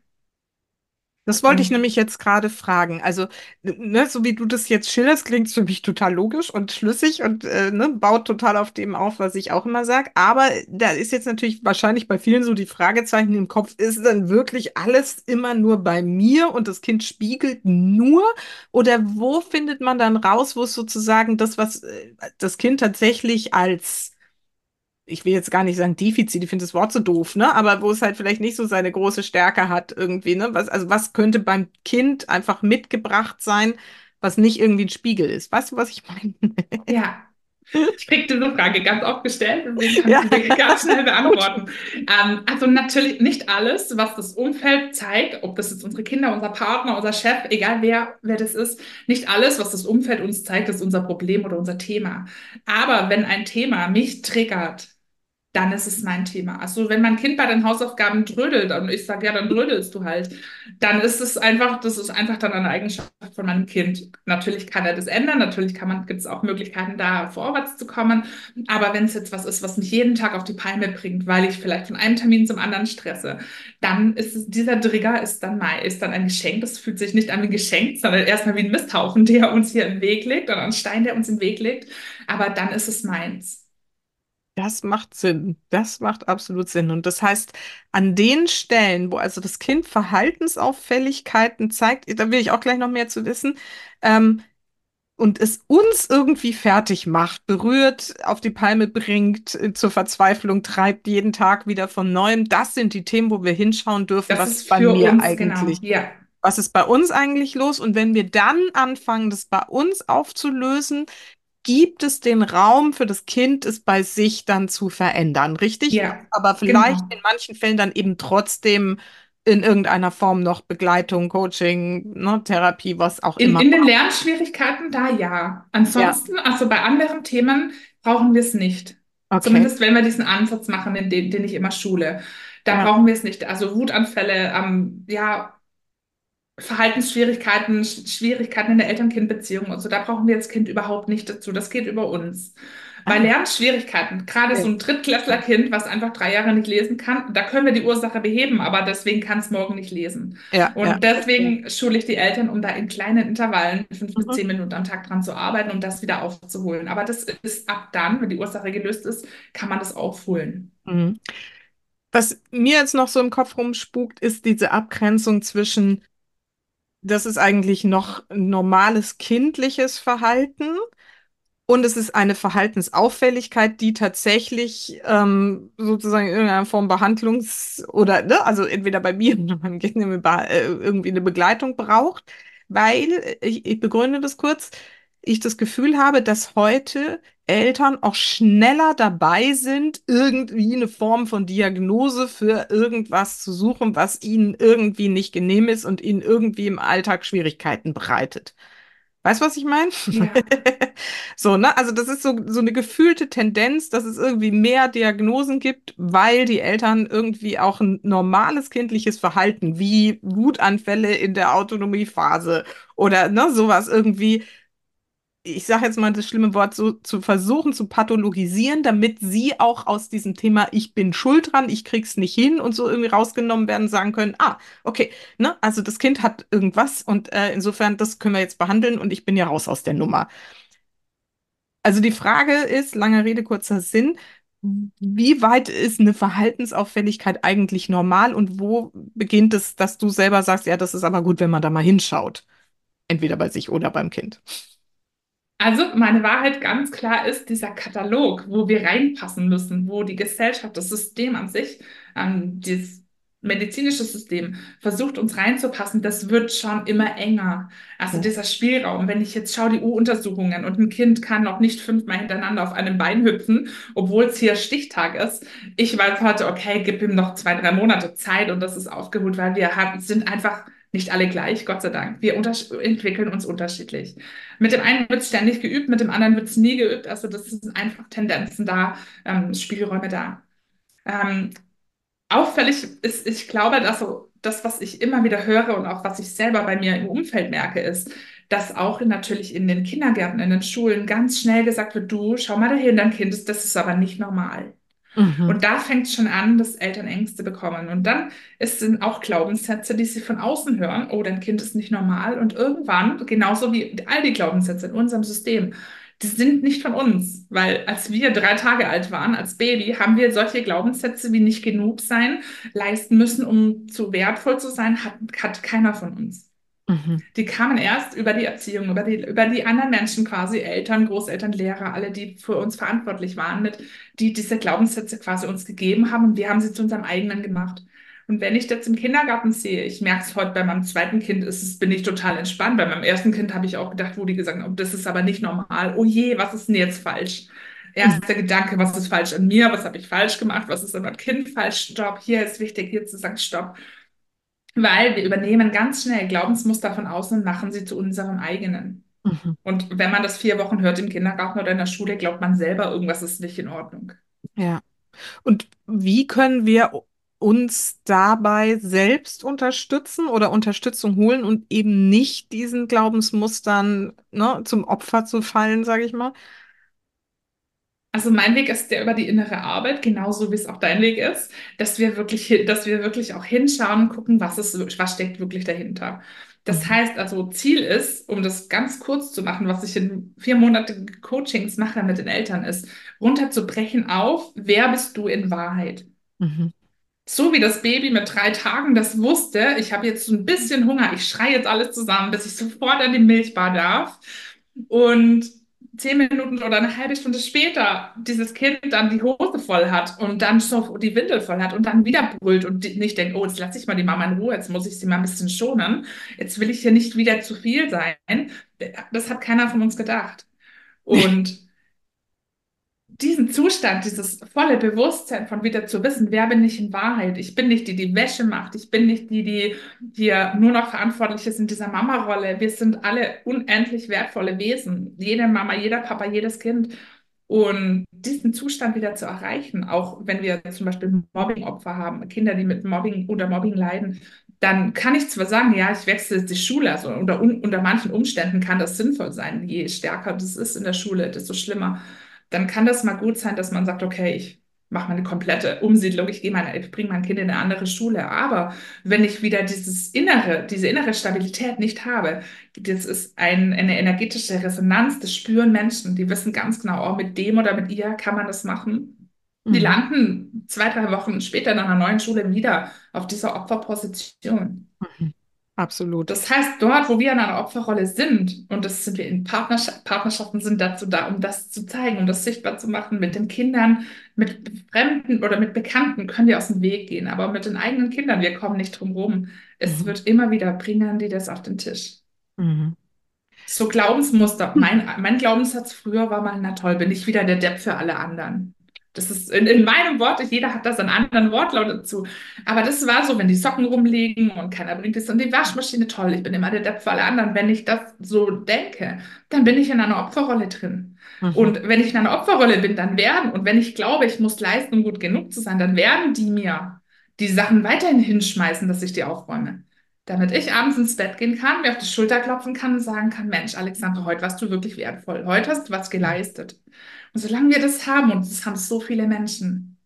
Das wollte ich Und nämlich jetzt gerade fragen. Also, ne, so wie du das jetzt schilderst, klingt es für mich total logisch und schlüssig und äh, ne, baut total auf dem auf, was ich auch immer sage. Aber da ist jetzt natürlich wahrscheinlich bei vielen so die Fragezeichen im Kopf, ist dann wirklich alles immer nur bei mir und das Kind spiegelt nur? Oder wo findet man dann raus, wo es sozusagen das, was äh, das Kind tatsächlich als ich will jetzt gar nicht sagen Defizit, ich finde das Wort so doof, ne? Aber wo es halt vielleicht nicht so seine große Stärke hat irgendwie, ne? Was, also was könnte beim Kind einfach mitgebracht sein, was nicht irgendwie ein Spiegel ist? Weißt du, was ich meine? ja, Ich kriege diese Frage ganz oft gestellt, deswegen kann Ja. ich sie ganz schnell beantworten. Ähm, also natürlich nicht alles, was das Umfeld zeigt, ob das jetzt unsere Kinder, unser Partner, unser Chef, egal wer, wer das ist, nicht alles, was das Umfeld uns zeigt, ist unser Problem oder unser Thema. Aber wenn ein Thema mich triggert, dann ist es mein Thema. Also wenn mein Kind bei den Hausaufgaben trödelt und ich sage, ja, dann trödelst du halt, dann ist es einfach, das ist einfach dann eine Eigenschaft von meinem Kind. Natürlich kann er das ändern, natürlich kann man, gibt es auch Möglichkeiten, da vorwärts zu kommen. Aber wenn es jetzt was ist, was mich jeden Tag auf die Palme bringt, weil ich vielleicht von einem Termin zum anderen stresse, dann ist es, dieser Trigger ist dann mal, ist dann ein Geschenk. Das fühlt sich nicht an wie ein Geschenk, sondern erstmal wie ein Misthaufen, der uns hier im Weg liegt oder ein Stein, der uns im Weg liegt. Aber dann ist es meins. Das macht Sinn. Das macht absolut Sinn. Und das heißt, an den Stellen, wo also das Kind Verhaltensauffälligkeiten zeigt, da will ich auch gleich noch mehr zu wissen, ähm, und es uns irgendwie fertig macht, berührt, auf die Palme bringt, äh, zur Verzweiflung treibt, jeden Tag wieder von neuem. Das sind die Themen, wo wir hinschauen dürfen, Das was ist bei mir uns, genau. eigentlich, Ja, was ist bei uns eigentlich los? Und wenn wir dann anfangen, das bei uns aufzulösen, gibt es den Raum für das Kind, es bei sich dann zu verändern, richtig? ja, Aber vielleicht genau. in manchen Fällen dann eben trotzdem in irgendeiner Form noch Begleitung, Coaching, ne, Therapie, was auch In, immer. in den Lernschwierigkeiten da ja. Ja, Ansonsten, also bei anderen Themen brauchen wir es nicht. okay. Zumindest wenn wir diesen Ansatz machen, den, den ich immer schule. Da Ja, brauchen wir es nicht. Also Wutanfälle, ähm, ja, Verhaltensschwierigkeiten, Sch- Schwierigkeiten in der Eltern-Kind-Beziehung und so, da brauchen wir als Kind überhaupt nicht dazu. Das geht über uns. Bei ah, Lernschwierigkeiten, gerade so ein Drittklässlerkind, was einfach drei Jahre nicht lesen kann, da können wir die Ursache beheben, aber deswegen kann es morgen nicht lesen. Ja, ja, Und verstehe. deswegen schule ich die Eltern, um da in kleinen Intervallen fünf bis Mhm. zehn Minuten am Tag dran zu arbeiten, um das wieder aufzuholen. Aber das ist ab dann, wenn die Ursache gelöst ist, kann man das aufholen. Mhm. Was mir jetzt noch so im Kopf rumspukt, ist diese Abgrenzung zwischen, das ist eigentlich noch normales kindliches Verhalten. Und es ist eine Verhaltensauffälligkeit, die tatsächlich ähm, sozusagen in irgendeiner Form Behandlungs- oder, ne, also entweder bei mir oder beim äh, irgendwie eine Begleitung braucht, weil, äh, ich, ich begründe das kurz, ich das Gefühl habe, dass heute Eltern auch schneller dabei sind, irgendwie eine Form von Diagnose für irgendwas zu suchen, was ihnen irgendwie nicht genehm ist und ihnen irgendwie im Alltag Schwierigkeiten bereitet. Weißt du, was ich meine? Ja, So, ne? Also das ist so, so eine gefühlte Tendenz, dass es irgendwie mehr Diagnosen gibt, weil die Eltern irgendwie auch ein normales kindliches Verhalten wie Wutanfälle in der Autonomiephase oder ne, sowas irgendwie, ich sage jetzt mal das schlimme Wort, so zu versuchen zu pathologisieren, damit sie auch aus diesem Thema Ich bin schuld dran, ich krieg's nicht hin und so irgendwie rausgenommen werden, sagen können, ah, okay, ne? Also das Kind hat irgendwas und äh, insofern, das können wir jetzt behandeln und ich bin ja raus aus der Nummer. Also die Frage ist, lange Rede, kurzer Sinn, wie weit ist eine Verhaltensauffälligkeit eigentlich normal und wo beginnt es, dass du selber sagst, ja, das ist aber gut, wenn man da mal hinschaut, entweder bei sich oder beim Kind. Also meine Wahrheit ganz klar ist dieser Katalog, wo wir reinpassen müssen, wo die Gesellschaft, das System an sich, ähm, dieses medizinische System versucht uns reinzupassen, das wird schon immer enger. Also dieser Spielraum, wenn ich jetzt schaue, die U-Untersuchungen und ein Kind kann noch nicht fünfmal hintereinander auf einem Bein hüpfen, obwohl es hier Stichtag ist. Ich weiß heute, okay, gib ihm noch zwei, drei Monate Zeit und das ist aufgeholt, weil wir haben, sind einfach nicht alle gleich, Gott sei Dank. Wir entwickeln uns unterschiedlich. Mit dem einen wird ständig geübt, mit dem anderen wird es nie geübt. Also das sind einfach Tendenzen da, ähm, Spielräume da. Ähm, auffällig ist, ich glaube, dass so das, was ich immer wieder höre und auch was ich selber bei mir im Umfeld merke, ist, dass auch natürlich in den Kindergärten, in den Schulen ganz schnell gesagt wird, du, schau mal dahin, dein Kind ist, das ist aber nicht normal. Mhm. Und da fängt es schon an, dass Eltern Ängste bekommen. Und dann ist, sind auch Glaubenssätze, die sie von außen hören. Oh, dein Kind ist nicht normal. Und irgendwann, genauso wie all die Glaubenssätze in unserem System, die sind nicht von uns. Weil als wir drei Tage alt waren, als Baby, haben wir solche Glaubenssätze wie nicht genug sein, leisten müssen, um zu wertvoll zu sein, hat, hat keiner von uns. Mhm. Die kamen erst über die Erziehung, über die, über die anderen Menschen quasi, Eltern, Großeltern, Lehrer, alle, die für uns verantwortlich waren, mit, die diese Glaubenssätze quasi uns gegeben haben und wir haben sie zu unserem eigenen gemacht. Und wenn ich das im Kindergarten sehe, ich merke es heute bei meinem zweiten Kind, ist es, bin ich total entspannt. Bei meinem ersten Kind habe ich auch gedacht, wo die gesagt haben, oh, das ist aber nicht normal. Oh je, was ist denn jetzt falsch? Erster Gedanke, was ist falsch an mir? Was habe ich falsch gemacht? Was ist an meinem Kind falsch? Stopp. Hier ist wichtig, hier zu sagen, stopp. Weil wir übernehmen ganz schnell Glaubensmuster von außen und machen sie zu unserem eigenen. Mhm. Und wenn man das vier Wochen hört im Kindergarten oder in der Schule, glaubt man selber, irgendwas ist nicht in Ordnung. Ja. Und wie können wir uns dabei selbst unterstützen oder Unterstützung holen und eben nicht diesen Glaubensmustern, ne, zum Opfer zu fallen, sage ich mal? Also mein Weg ist der über die innere Arbeit, genauso wie es auch dein Weg ist, dass wir wirklich, dass wir wirklich auch hinschauen und gucken, was ist, was steckt wirklich dahinter. Das Mhm. heißt also, Ziel ist, um das ganz kurz zu machen, was ich in vier Monate Coachings mache mit den Eltern, ist, runterzubrechen auf, wer bist du in Wahrheit? Mhm. So wie das Baby mit drei Tagen das wusste, ich habe jetzt so ein bisschen Hunger, ich schreie jetzt alles zusammen, bis ich sofort an die Milchbar darf. Und zehn Minuten oder eine halbe Stunde später dieses Kind dann die Hose voll hat und dann so die Windel voll hat und dann wieder brüllt und nicht denkt, oh, jetzt lasse ich mal die Mama in Ruhe, jetzt muss ich sie mal ein bisschen schonen, jetzt will ich hier nicht wieder zu viel sein. Das hat keiner von uns gedacht. Und diesen Zustand, dieses volle Bewusstsein von wieder zu wissen, wer bin ich in Wahrheit? Ich bin nicht die, die Wäsche macht. Ich bin nicht die, die hier nur noch verantwortlich ist in dieser Mama-Rolle. Wir sind alle unendlich wertvolle Wesen. Jede Mama, jeder Papa, jedes Kind. Und diesen Zustand wieder zu erreichen, auch wenn wir zum Beispiel Mobbing-Opfer haben, Kinder, die mit Mobbing oder Mobbing leiden, dann kann ich zwar sagen, ja, ich wechsle jetzt die Schule, also unter, un, unter manchen Umständen kann das sinnvoll sein. Je stärker das ist in der Schule, desto schlimmer dann kann das mal gut sein, dass man sagt, okay, ich mache mal eine komplette Umsiedlung, ich gehe ich bringe mein Kind in eine andere Schule. Aber wenn ich wieder dieses innere, diese innere Stabilität nicht habe, das ist ein, eine energetische Resonanz, das spüren Menschen, die wissen ganz genau, oh, mit dem oder mit ihr kann man das machen. Die Mhm. landen zwei, drei Wochen später in einer neuen Schule wieder auf dieser Opferposition. Mhm. Absolut. Das heißt, dort, wo wir in einer Opferrolle sind, und das sind wir in Partnerschaft, Partnerschaften sind dazu da, um das zu zeigen, um das sichtbar zu machen, mit den Kindern, mit Fremden oder mit Bekannten können wir aus dem Weg gehen, aber mit den eigenen Kindern, wir kommen nicht drum rum. Es Mhm. wird immer wieder bringen die das auf den Tisch. Mhm. So Glaubensmuster. Mein, mein Glaubenssatz früher war mal, na toll, bin ich wieder der Depp für alle anderen. Das ist in, in meinem Wort, jeder hat das einen anderen Wortlaut dazu. Aber das war so, wenn die Socken rumliegen und keiner bringt es und die Waschmaschine, toll, ich bin immer der Depp für alle anderen. Wenn ich das so denke, dann bin ich in einer Opferrolle drin. Mhm. Und wenn ich in einer Opferrolle bin, dann werden, und wenn ich glaube, ich muss leisten, um gut genug zu sein, dann werden die mir die Sachen weiterhin hinschmeißen, dass ich die aufräume. Damit ich abends ins Bett gehen kann, mir auf die Schulter klopfen kann und sagen kann, Mensch, Alexandra, heute warst du wirklich wertvoll. Heute hast du was geleistet. Und solange wir das haben, und das haben so viele Menschen,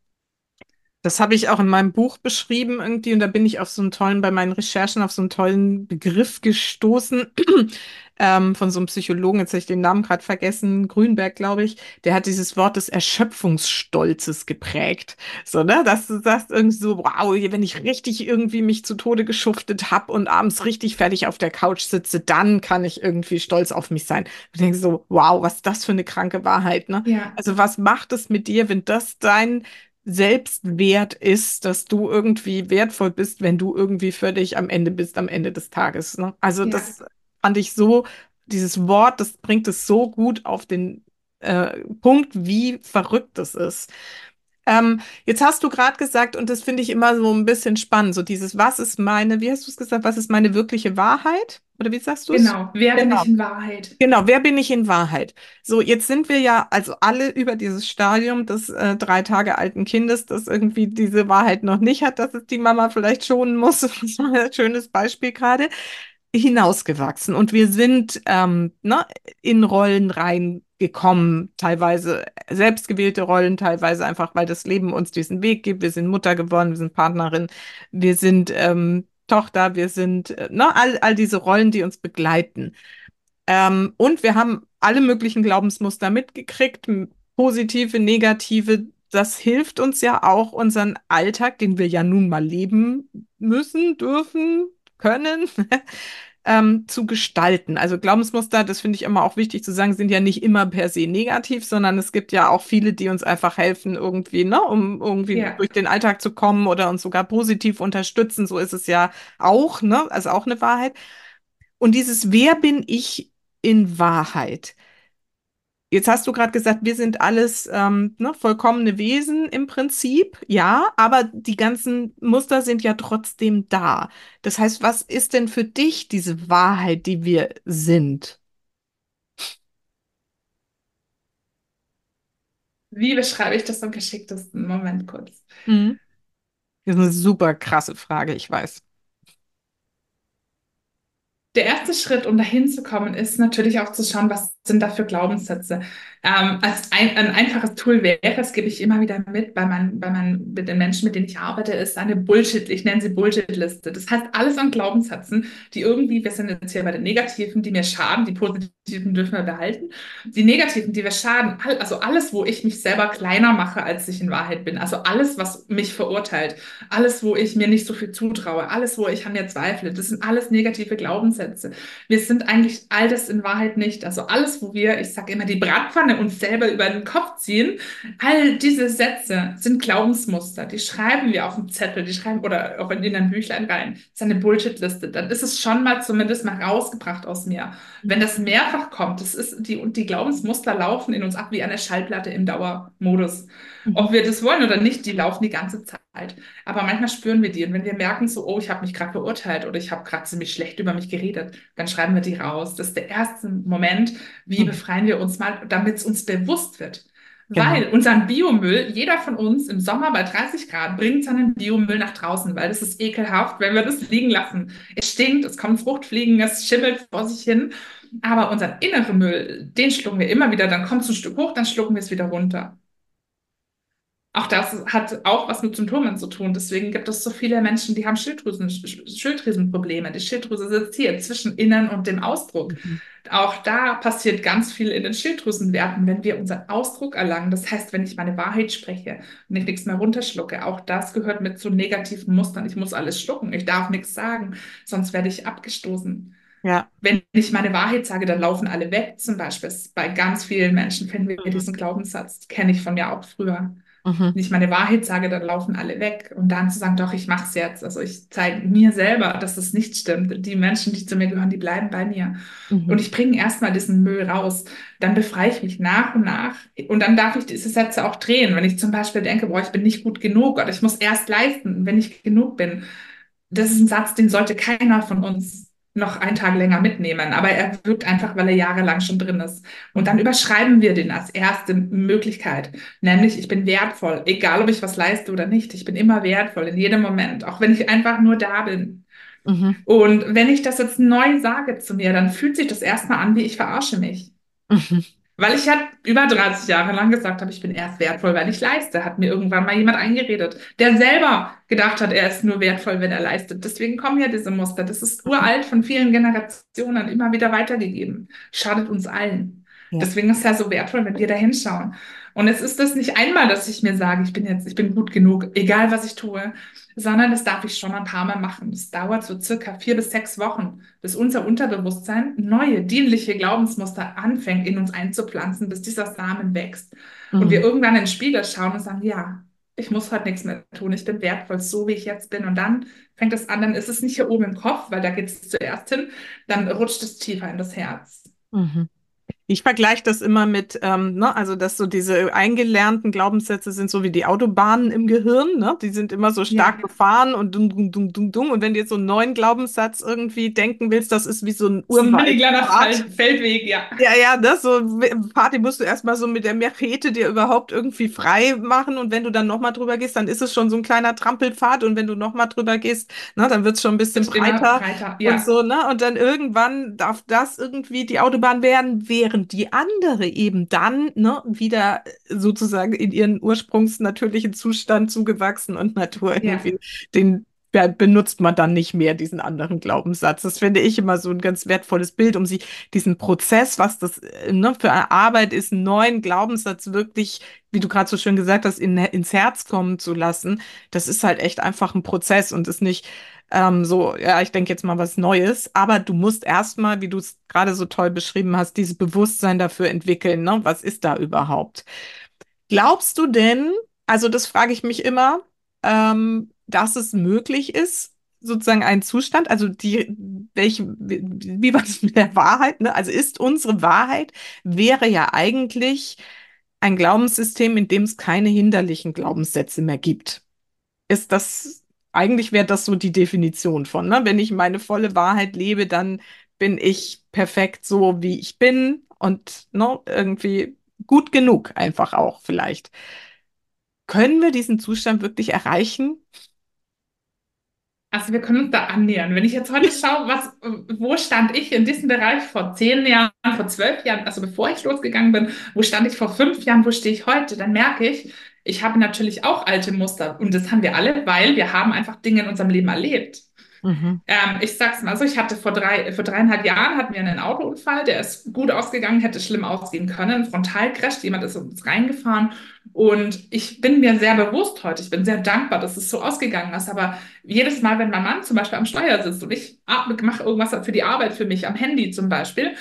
Das habe ich auch in meinem Buch beschrieben irgendwie und da bin ich auf so einen tollen, bei meinen Recherchen auf so einen tollen Begriff gestoßen ähm, von so einem Psychologen, jetzt habe ich den Namen gerade vergessen, Grünberg, glaube ich, der hat dieses Wort des Erschöpfungsstolzes geprägt. So, ne, dass du sagst irgendwie so, wow, wenn ich richtig irgendwie mich zu Tode geschuftet habe und abends richtig fertig auf der Couch sitze, dann kann ich irgendwie stolz auf mich sein. Ich denke so, wow, was ist das für eine kranke Wahrheit, ne? ja, Also was macht es mit dir, wenn das dein Selbstwert ist, dass du irgendwie wertvoll bist, wenn du irgendwie für dich am Ende bist, am Ende des Tages. Ne? Also ja, das fand ich so, dieses Wort, das bringt es so gut auf den äh, Punkt, wie verrückt es ist. Ähm, jetzt hast du gerade gesagt, und das finde ich immer so ein bisschen spannend, so dieses, was ist meine, wie hast du es gesagt, was ist meine wirkliche Wahrheit? Oder wie sagst du es? genau. Wer bin Genau. ich in Wahrheit? Genau, wer bin ich in Wahrheit? So, jetzt sind wir ja also alle über dieses Stadium des äh, drei Tage alten Kindes, das irgendwie diese Wahrheit noch nicht hat, dass es die Mama vielleicht schonen muss. Das war ein schönes Beispiel gerade. Hinausgewachsen und wir sind ähm, ne, in Rollen gekommen, teilweise selbstgewählte Rollen, teilweise einfach, weil das Leben uns diesen Weg gibt. Wir sind Mutter geworden, wir sind Partnerin, wir sind ähm, Tochter, wir sind, äh, ne, all, all diese Rollen, die uns begleiten. Ähm, und wir haben alle möglichen Glaubensmuster mitgekriegt, positive, negative. Das hilft uns ja auch, unseren Alltag, den wir ja nun mal leben müssen, dürfen, können, ähm, zu gestalten. Also Glaubensmuster, das finde ich immer auch wichtig zu sagen, sind ja nicht immer per se negativ, sondern es gibt ja auch viele, die uns einfach helfen, irgendwie, ne, um irgendwie ja. durch den Alltag zu kommen oder uns sogar positiv unterstützen. So ist es ja auch, ne, also auch eine Wahrheit. Und dieses Wer bin ich in Wahrheit? Jetzt hast du gerade gesagt, wir sind alles ähm, ne, vollkommene Wesen im Prinzip, ja, aber die ganzen Muster sind ja trotzdem da. Das heißt, was ist denn für dich diese Wahrheit, die wir sind? Wie beschreibe ich das am geschicktesten? Moment kurz. Mhm. Das ist eine super krasse Frage, ich weiß. Der erste Schritt, um dahin zu kommen, ist natürlich auch zu schauen, was sind da für Glaubenssätze. Ähm, als ein, ein einfaches Tool wäre, das gebe ich immer wieder mit bei, meinen, bei meinen, mit den Menschen, mit denen ich arbeite, ist eine Bullshit, ich nenne sie Bullshit-Liste. Das heißt, alles an Glaubenssätzen, die irgendwie, wir sind jetzt hier bei den Negativen, die mir schaden, die Positiven dürfen wir behalten. Die Negativen, die wir schaden, also alles, wo ich mich selber kleiner mache, als ich in Wahrheit bin. Also alles, was mich verurteilt, alles, wo ich mir nicht so viel zutraue, alles, wo ich an mir zweifle, das sind alles negative Glaubenssätze. Wir sind eigentlich all das in Wahrheit nicht. Also alles, wo wir, ich sage immer, die Bratpfanne uns selber über den Kopf ziehen. All diese Sätze sind Glaubensmuster. Die schreiben wir auf dem Zettel, die schreiben oder auch in ein Büchlein rein. Das ist eine Bullshit-Liste. Dann ist es schon mal zumindest mal rausgebracht aus mir. Wenn das mehrfach kommt, das ist die, und die Glaubensmuster laufen in uns ab wie eine Schallplatte im Dauermodus. Mhm. Ob wir das wollen oder nicht, die laufen die ganze Zeit. Aber manchmal spüren wir die. Und wenn wir merken, so, oh, ich habe mich gerade beurteilt oder ich habe gerade ziemlich schlecht über mich geredet, dann schreiben wir die raus. Das ist der erste Moment, wie mhm. befreien wir uns mal, damit es uns bewusst wird. Genau. Weil unseren Biomüll, jeder von uns im Sommer bei 30 Grad bringt seinen Biomüll nach draußen, weil das ist ekelhaft, wenn wir das liegen lassen. Es stinkt, es kommen Fruchtfliegen, es schimmelt vor sich hin. Aber unseren inneren Müll, den schlucken wir immer wieder, dann kommt es ein Stück hoch, dann schlucken wir es wieder runter. Auch das hat auch was mit Symptomen zu tun. Deswegen gibt es so viele Menschen, die haben Schilddrüsen, Schilddrüsenprobleme. Die Schilddrüse sitzt hier zwischen Innen und dem Ausdruck. Mhm. Auch da passiert ganz viel in den Schilddrüsenwerten, wenn wir unseren Ausdruck erlangen. Das heißt, wenn ich meine Wahrheit spreche und ich nichts mehr runterschlucke, auch das gehört mit zu negativen Mustern. Ich muss alles schlucken. Ich darf nichts sagen, sonst werde ich abgestoßen. Ja. Wenn ich meine Wahrheit sage, dann laufen alle weg. Zum Beispiel bei ganz vielen Menschen finden wir diesen Glaubenssatz. Kenne ich von mir auch früher. Mhm. Wenn ich meine Wahrheit sage, dann laufen alle weg. Und dann zu sagen, doch, ich mache es jetzt. Also ich zeige mir selber, dass es nicht stimmt. Die Menschen, die zu mir gehören, die bleiben bei mir. Mhm. Und ich bringe erstmal diesen Müll raus. Dann befreie ich mich nach und nach. Und dann darf ich diese Sätze auch drehen. Wenn ich zum Beispiel denke, boah, ich bin nicht gut genug oder ich muss erst leisten, wenn ich genug bin. Das ist ein Satz, den sollte keiner von uns noch einen Tag länger mitnehmen, aber er wirkt einfach, weil er jahrelang schon drin ist. Und dann überschreiben wir den als erste Möglichkeit, nämlich ich bin wertvoll, egal ob ich was leiste oder nicht. Ich bin immer wertvoll in jedem Moment, auch wenn ich einfach nur da bin. Mhm. Und wenn ich das jetzt neu sage zu mir, dann fühlt sich das erstmal an, wie ich verarsche mich. Mhm. Weil ich halt über 30 Jahre lang gesagt habe, ich bin erst wertvoll, weil ich leiste. Hat mir irgendwann mal jemand eingeredet, der selber gedacht hat, er ist nur wertvoll, wenn er leistet. Deswegen kommen ja diese Muster. Das ist uralt von vielen Generationen immer wieder weitergegeben. Schadet uns allen. Ja. Deswegen ist es ja so wertvoll, wenn wir da hinschauen. Und es ist das nicht einmal, dass ich mir sage, ich bin jetzt, ich bin gut genug, egal was ich tue, sondern das darf ich schon ein paar Mal machen. Das dauert so circa vier bis sechs Wochen, bis unser Unterbewusstsein neue, dienliche Glaubensmuster anfängt, in uns einzupflanzen, bis dieser Samen wächst. Mhm. Und wir irgendwann in den Spiegel schauen und sagen, ja, ich muss heute nichts mehr tun, ich bin wertvoll, so wie ich jetzt bin. Und dann fängt es an, dann ist es nicht hier oben im Kopf, weil da geht es zuerst hin, dann rutscht es tiefer in das Herz. Mhm. Ich vergleiche das immer mit, ähm, ne, also dass so diese eingelernten Glaubenssätze sind so wie die Autobahnen im Gehirn, ne? Die sind immer so stark ja. gefahren und dung, dung, dung, dung, dung. Und wenn du jetzt so einen neuen Glaubenssatz irgendwie denken willst, das ist wie so ein Urwald. So ein Feldweg, ja. Ja, ja, das so Party musst du erstmal so mit der Machete dir überhaupt irgendwie frei machen. Und wenn du dann nochmal drüber gehst, dann ist es schon so ein kleiner Trampelpfad. Und wenn du nochmal drüber gehst, ne, dann wird es schon ein bisschen breiter, breiter ja. und so, ne? Und dann irgendwann darf das irgendwie die Autobahn werden, während und die andere eben dann ne, wieder sozusagen in ihren ursprungsnatürlichen Zustand zugewachsen und Natur Ja. irgendwie den benutzt man dann nicht mehr diesen anderen Glaubenssatz. Das finde ich immer so ein ganz wertvolles Bild, um sich diesen Prozess, was das äh, ne, für eine Arbeit ist, einen neuen Glaubenssatz wirklich, wie du gerade so schön gesagt hast, in, ins Herz kommen zu lassen. Das ist halt echt einfach ein Prozess und ist nicht ähm, so, ja, ich denke jetzt mal was Neues, aber du musst erstmal, wie du es gerade so toll beschrieben hast, dieses Bewusstsein dafür entwickeln, ne? Was ist da überhaupt? Glaubst du denn, also das frage ich mich immer, ähm, dass es möglich ist, sozusagen einen Zustand, also die, welche, wie, war das mit der Wahrheit, ne? Also ist unsere Wahrheit, wäre ja eigentlich ein Glaubenssystem, in dem es keine hinderlichen Glaubenssätze mehr gibt. Ist das, eigentlich wäre das so die Definition von, ne? Wenn ich meine volle Wahrheit lebe, dann bin ich perfekt so, wie ich bin und ne, irgendwie gut genug einfach auch vielleicht. Können wir diesen Zustand wirklich erreichen? Also wir können uns da annähern. Wenn ich jetzt heute schaue, was, wo stand ich in diesem Bereich vor zehn Jahren, vor zwölf Jahren, also bevor ich losgegangen bin, wo stand ich vor fünf Jahren, wo stehe ich heute, dann merke ich, ich habe natürlich auch alte Muster und das haben wir alle, weil wir haben einfach Dinge in unserem Leben erlebt. Mhm. Ähm, ich sag's mal so, ich hatte vor drei, vor dreieinhalb Jahren hatten wir einen Autounfall, der ist gut ausgegangen, hätte schlimm ausgehen können. Frontalcrash, jemand ist uns reingefahren. Und ich bin mir sehr bewusst heute, ich bin sehr dankbar, dass es so ausgegangen ist. Aber jedes Mal, wenn mein Mann zum Beispiel am Steuer sitzt und ich mache irgendwas für die Arbeit für mich, am Handy zum Beispiel,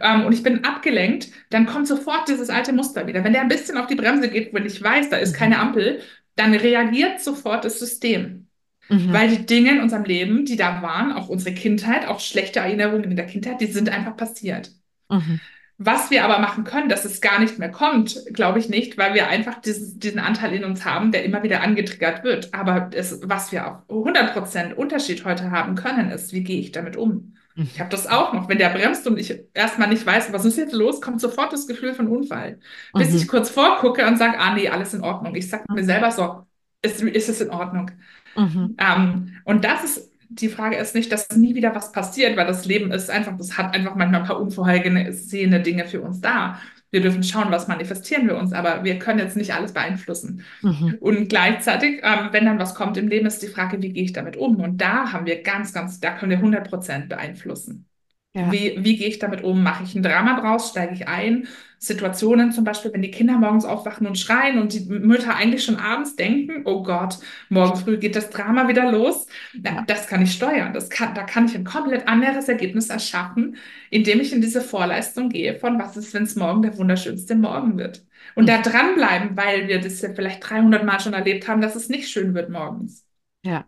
ähm, und ich bin abgelenkt, dann kommt sofort dieses alte Muster wieder. Wenn der ein bisschen auf die Bremse geht, wenn ich weiß, da ist keine Ampel, dann reagiert sofort das System. Mhm. Weil die Dinge in unserem Leben, die da waren, auch unsere Kindheit, auch schlechte Erinnerungen in der Kindheit, die sind einfach passiert. Mhm. Was wir aber machen können, dass es gar nicht mehr kommt, glaube ich nicht, weil wir einfach dieses, diesen Anteil in uns haben, der immer wieder angetriggert wird. Aber es, was wir auf 100% Unterschied heute haben können, ist, wie gehe ich damit um? Mhm. Ich habe das auch noch. Wenn der bremst und ich erstmal nicht weiß, was ist jetzt los, kommt sofort das Gefühl von Unfall. Bis Mhm. ich kurz vorgucke und sage, ah nee, alles in Ordnung. Ich sage mir selber so, ist, ist es in Ordnung? Mhm. Ähm, und das ist, die Frage ist nicht, dass nie wieder was passiert, weil das Leben ist einfach, das hat einfach manchmal ein paar unvorhergesehene Dinge für uns da. Wir dürfen schauen, was manifestieren wir uns, aber wir können jetzt nicht alles beeinflussen. Mhm. Und gleichzeitig, ähm, wenn dann was kommt im Leben, ist die Frage, wie gehe ich damit um? Und da haben wir ganz, ganz, da können wir 100 Prozent beeinflussen. Ja. Wie, wie gehe ich damit um? Mache ich ein Drama draus? Steige ich ein? Situationen zum Beispiel, wenn die Kinder morgens aufwachen und schreien und die Mütter eigentlich schon abends denken, oh Gott, morgen früh geht das Drama wieder los. Na, Ja. das kann ich steuern. Das kann, da kann ich ein komplett anderes Ergebnis erschaffen, indem ich in diese Vorleistung gehe von, was ist, wenn es morgen der wunderschönste Morgen wird? Und da dranbleiben, weil wir das ja vielleicht 300 Mal schon erlebt haben, dass es nicht schön wird morgens. Ja.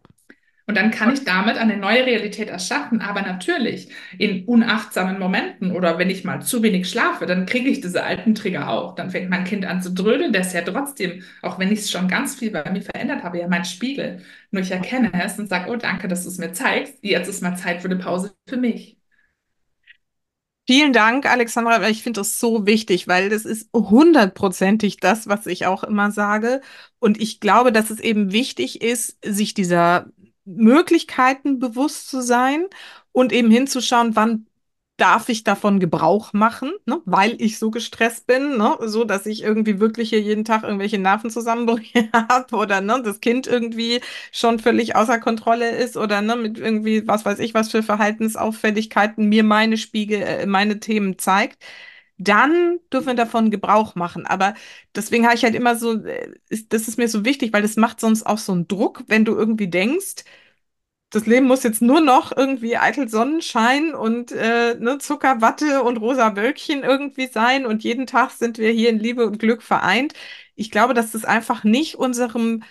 Und dann kann ich damit eine neue Realität erschaffen. Aber natürlich in unachtsamen Momenten oder wenn ich mal zu wenig schlafe, dann kriege ich diese alten Trigger auch. Dann fängt mein Kind an zu drödeln. Der ist ja trotzdem, auch wenn ich es schon ganz viel bei mir verändert habe, ja mein Spiegel. Nur ich erkenne es und sage, oh danke, dass du es mir zeigst. Jetzt ist mal Zeit für eine Pause für mich. Vielen Dank, Alexandra, weil ich finde das so wichtig, weil das ist hundertprozentig das, was ich auch immer sage. Und ich glaube, dass es eben wichtig ist, sich dieser Möglichkeiten bewusst zu sein und eben hinzuschauen, wann darf ich davon Gebrauch machen, ne? weil ich so gestresst bin, ne? so dass ich irgendwie wirklich hier jeden Tag irgendwelche Nervenzusammenbrüche habe oder ne, das Kind irgendwie schon völlig außer Kontrolle ist oder ne, mit irgendwie, was weiß ich, was für Verhaltensauffälligkeiten mir meine Spiegel, äh, meine Themen zeigt. Dann dürfen wir davon Gebrauch machen. Aber deswegen habe ich halt immer so, äh, das ist mir so wichtig, weil das macht sonst auch so einen Druck, wenn du irgendwie denkst, das Leben muss jetzt nur noch irgendwie eitel Sonnenschein und äh, ne, Zuckerwatte und rosa Wölkchen irgendwie sein und jeden Tag sind wir hier in Liebe und Glück vereint. Ich glaube, dass das einfach nicht unserem,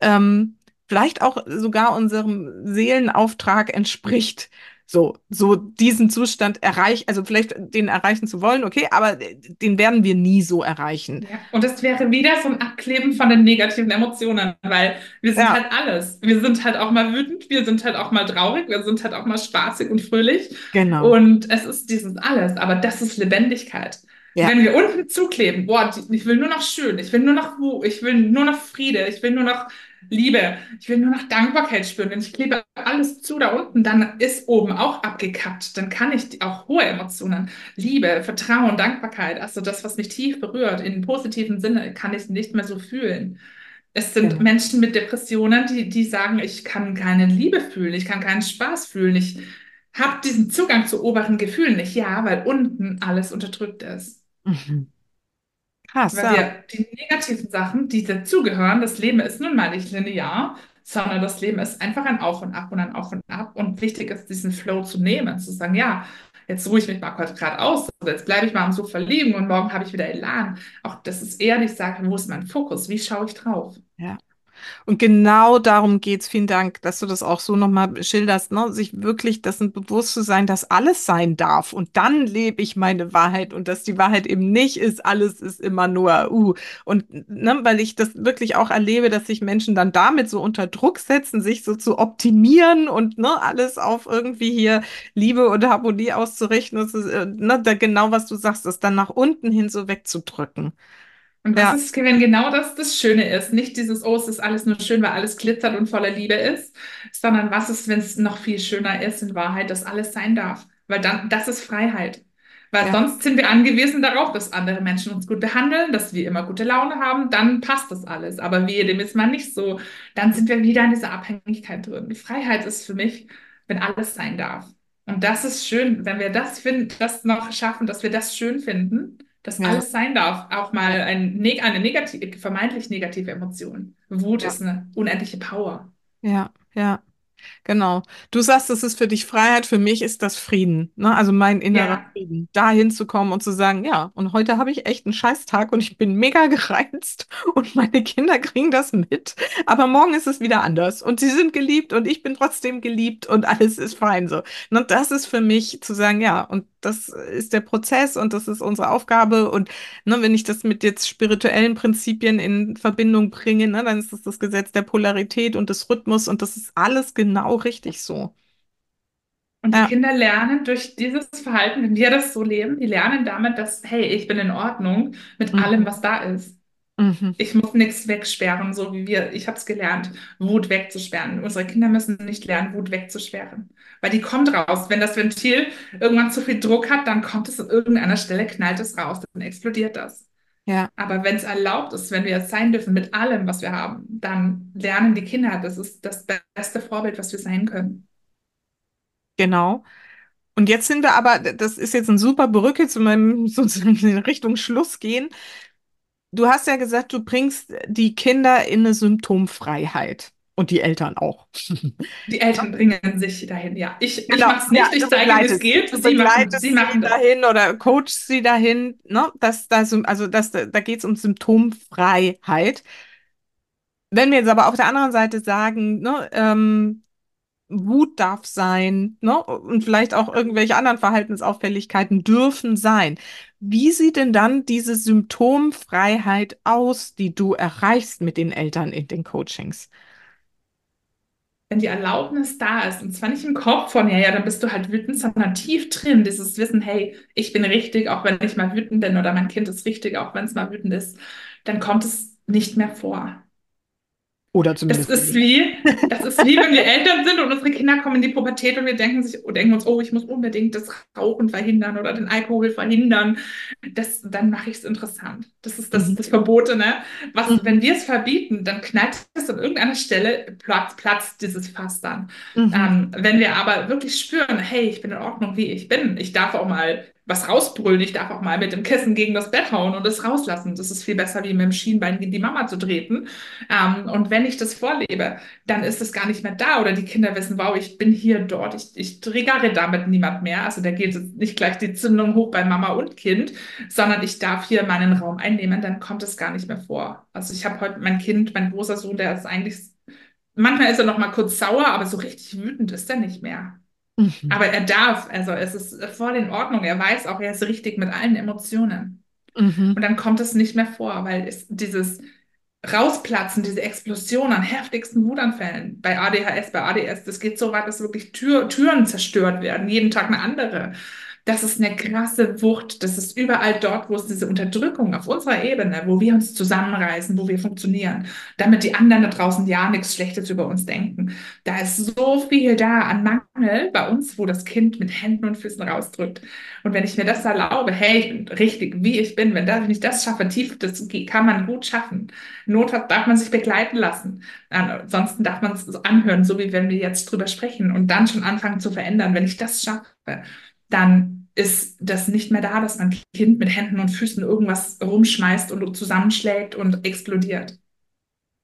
ähm, vielleicht auch sogar unserem Seelenauftrag entspricht. So, so diesen Zustand erreichen, also vielleicht den erreichen zu wollen, okay, aber den werden wir nie so erreichen. Ja, und es wäre wieder so ein Abkleben von den negativen Emotionen, weil wir sind Ja. halt alles. Wir sind halt auch mal wütend, wir sind halt auch mal traurig, wir sind halt auch mal spaßig und fröhlich. Genau. Und es ist dieses alles, aber das ist Lebendigkeit. Ja. Wenn wir unten zukleben, boah, ich will nur noch schön, ich will nur noch Ruhe, ich will nur noch Friede, ich will nur noch Liebe, ich will nur noch Dankbarkeit spüren. Wenn ich klebe alles zu da unten, dann ist oben auch abgekappt. Dann kann ich auch hohe Emotionen, Liebe, Vertrauen, Dankbarkeit, also das, was mich tief berührt, in positiven Sinne, kann ich nicht mehr so fühlen. Es sind Genau. Menschen mit Depressionen, die, die sagen, ich kann keine Liebe fühlen, ich kann keinen Spaß fühlen, ich habe diesen Zugang zu oberen Gefühlen nicht. Ja, weil unten alles unterdrückt ist. Mhm. Krass, Weil ja. wir die negativen Sachen, die dazugehören, das Leben ist nun mal nicht linear, sondern das Leben ist einfach ein Auf und Ab und ein Auf und Ab. Und wichtig ist, diesen Flow zu nehmen, zu sagen, ja, jetzt ruhe ich mich mal kurz gerade aus, oder jetzt bleibe ich mal am Sofa liegen und morgen habe ich wieder Elan. Auch das ist eher die Sache, wo ist mein Fokus? Wie schaue ich drauf? Ja. Und genau darum geht's. Vielen Dank, dass du das auch so nochmal schilderst, ne? Sich wirklich dessen bewusst zu sein, dass alles sein darf. Und dann lebe ich meine Wahrheit und dass die Wahrheit eben nicht ist, alles ist immer nur, uh. Und ne, weil ich das wirklich auch erlebe, dass sich Menschen dann damit so unter Druck setzen, sich so zu optimieren und ne, alles auf irgendwie hier Liebe und Harmonie auszurichten. Das ist, äh, ne, da genau, was du sagst, das dann nach unten hin so wegzudrücken. Und Ja, was ist, wenn genau das das Schöne ist? Nicht dieses, oh, es ist alles nur schön, weil alles glitzert und voller Liebe ist, sondern was ist, wenn es noch viel schöner ist in Wahrheit, dass alles sein darf? Weil dann, das ist Freiheit. Weil ja, sonst sind wir angewiesen darauf, dass andere Menschen uns gut behandeln, dass wir immer gute Laune haben, dann passt das alles. Aber wehe, dem ist mal nicht so. Dann sind wir wieder in dieser Abhängigkeit drin. Die Freiheit ist für mich, wenn alles sein darf. Und das ist schön, wenn wir das finden, das noch schaffen, dass wir das schön finden, dass ja, alles sein darf. Auch mal ein, eine negative, vermeintlich negative Emotion. Wut ja, ist eine unendliche Power. ja, ja. Genau. Du sagst, das ist für dich Freiheit, für mich ist das Frieden, ne? Also mein innerer Ja. Frieden, dahin zu kommen und zu sagen, ja, und heute habe ich echt einen Scheißtag und ich bin mega gereizt und meine Kinder kriegen das mit, aber morgen ist es wieder anders und sie sind geliebt und ich bin trotzdem geliebt und alles ist fein so. Und das ist für mich zu sagen, ja, und das ist der Prozess und das ist unsere Aufgabe und ne, wenn ich das mit jetzt spirituellen Prinzipien in Verbindung bringe, ne, dann ist das das Gesetz der Polarität und des Rhythmus und das ist alles genau richtig so. Und die Ja, Kinder lernen durch dieses Verhalten, wenn wir das so leben, die lernen damit, dass, hey, ich bin in Ordnung mit allem, mhm. was da ist. Mhm. Ich muss nichts wegsperren, so wie wir, ich habe es gelernt, Wut wegzusperren. Unsere Kinder müssen nicht lernen, Wut wegzusperren, weil die kommt raus. Wenn das Ventil irgendwann zu viel Druck hat, dann kommt es an irgendeiner Stelle, knallt es raus, dann explodiert das. Ja, Aber wenn es erlaubt ist, wenn wir es sein dürfen mit allem, was wir haben, dann lernen die Kinder, das ist das beste Vorbild, was wir sein können. genau. Und jetzt sind wir aber, das ist jetzt ein super Brücke zu meinem sozusagen in Richtung Schluss gehen. Du hast ja gesagt, du bringst die Kinder in eine Symptomfreiheit und die Eltern auch. Die Eltern bringen sich dahin, ja. Ich, ich Genau, mache es ja, nicht, ich du zeige, wie es geht. du Sie machen, begleitest sie sie machen das. dahin oder coachst sie dahin, ne? Das, das, also das, da geht es um Symptomfreiheit. Wenn wir jetzt aber auf der anderen Seite sagen, ne, ähm, Wut darf sein, ne? Und vielleicht auch irgendwelche anderen Verhaltensauffälligkeiten dürfen sein. Wie sieht denn dann diese Symptomfreiheit aus, die du erreichst mit den Eltern in den Coachings? Wenn die Erlaubnis da ist, und zwar nicht im Kopf von, ja, ja, dann bist du halt wütend, sondern tief drin, dieses Wissen, hey, ich bin richtig, auch wenn ich mal wütend bin, oder mein Kind ist richtig, auch wenn es mal wütend ist, dann kommt es nicht mehr vor. Oder Das zumindest ist weniger. wie, das ist wie, wenn wir Eltern sind und unsere Kinder kommen in die Pubertät und wir denken sich, denken uns, oh, ich muss unbedingt das Rauchen verhindern oder den Alkohol verhindern. Das, dann mache ich es interessant. Das ist das, Mhm. das Verbotene. Was, Mhm. wenn wir es verbieten, dann knallt es an irgendeiner Stelle, platzt, platzt dieses Fass dann. Mhm. Ähm, wenn wir aber wirklich spüren, hey, ich bin in Ordnung, wie ich bin, ich darf auch mal was rausbrüllen, ich darf auch mal mit dem Kissen gegen das Bett hauen und es rauslassen. Das ist viel besser, wie mit dem Schienbein gegen die Mama zu treten. Ähm, und wenn ich das vorlebe, dann ist es gar nicht mehr da oder die Kinder wissen, wow, ich bin hier, dort, ich, ich triggere damit niemand mehr. Also da geht jetzt nicht gleich die Zündung hoch bei Mama und Kind, sondern ich darf hier meinen Raum einnehmen, dann kommt es gar nicht mehr vor. Also ich habe heute mein Kind, mein großer Sohn, der ist eigentlich, manchmal ist er noch mal kurz sauer, aber so richtig wütend ist er nicht mehr. Mhm. Aber er darf, also es ist voll in Ordnung. Er weiß auch, er ist richtig mit allen Emotionen. Mhm. Und dann kommt es nicht mehr vor, weil es dieses Rausplatzen, diese Explosion an heftigsten Wutanfällen bei ADHS, bei ADS, das geht so weit, dass wirklich Tür, Türen zerstört werden, jeden Tag eine andere. Das ist eine krasse Wucht. Das ist überall dort, wo es diese Unterdrückung auf unserer Ebene, wo wir uns zusammenreißen, wo wir funktionieren, damit die anderen da draußen ja nichts Schlechtes über uns denken. Da ist so viel da an Mangel bei uns, wo das Kind mit Händen und Füßen rausdrückt. Und wenn ich mir das erlaube, hey, ich bin richtig, wie ich bin, wenn, das, wenn ich das schaffe, tief, das kann man gut schaffen. Notfalls darf man sich begleiten lassen. Ansonsten darf man es anhören, so wie wenn wir jetzt drüber sprechen und dann schon anfangen zu verändern. Wenn ich das schaffe, dann ist das nicht mehr da, dass mein Kind mit Händen und Füßen irgendwas rumschmeißt und zusammenschlägt und explodiert.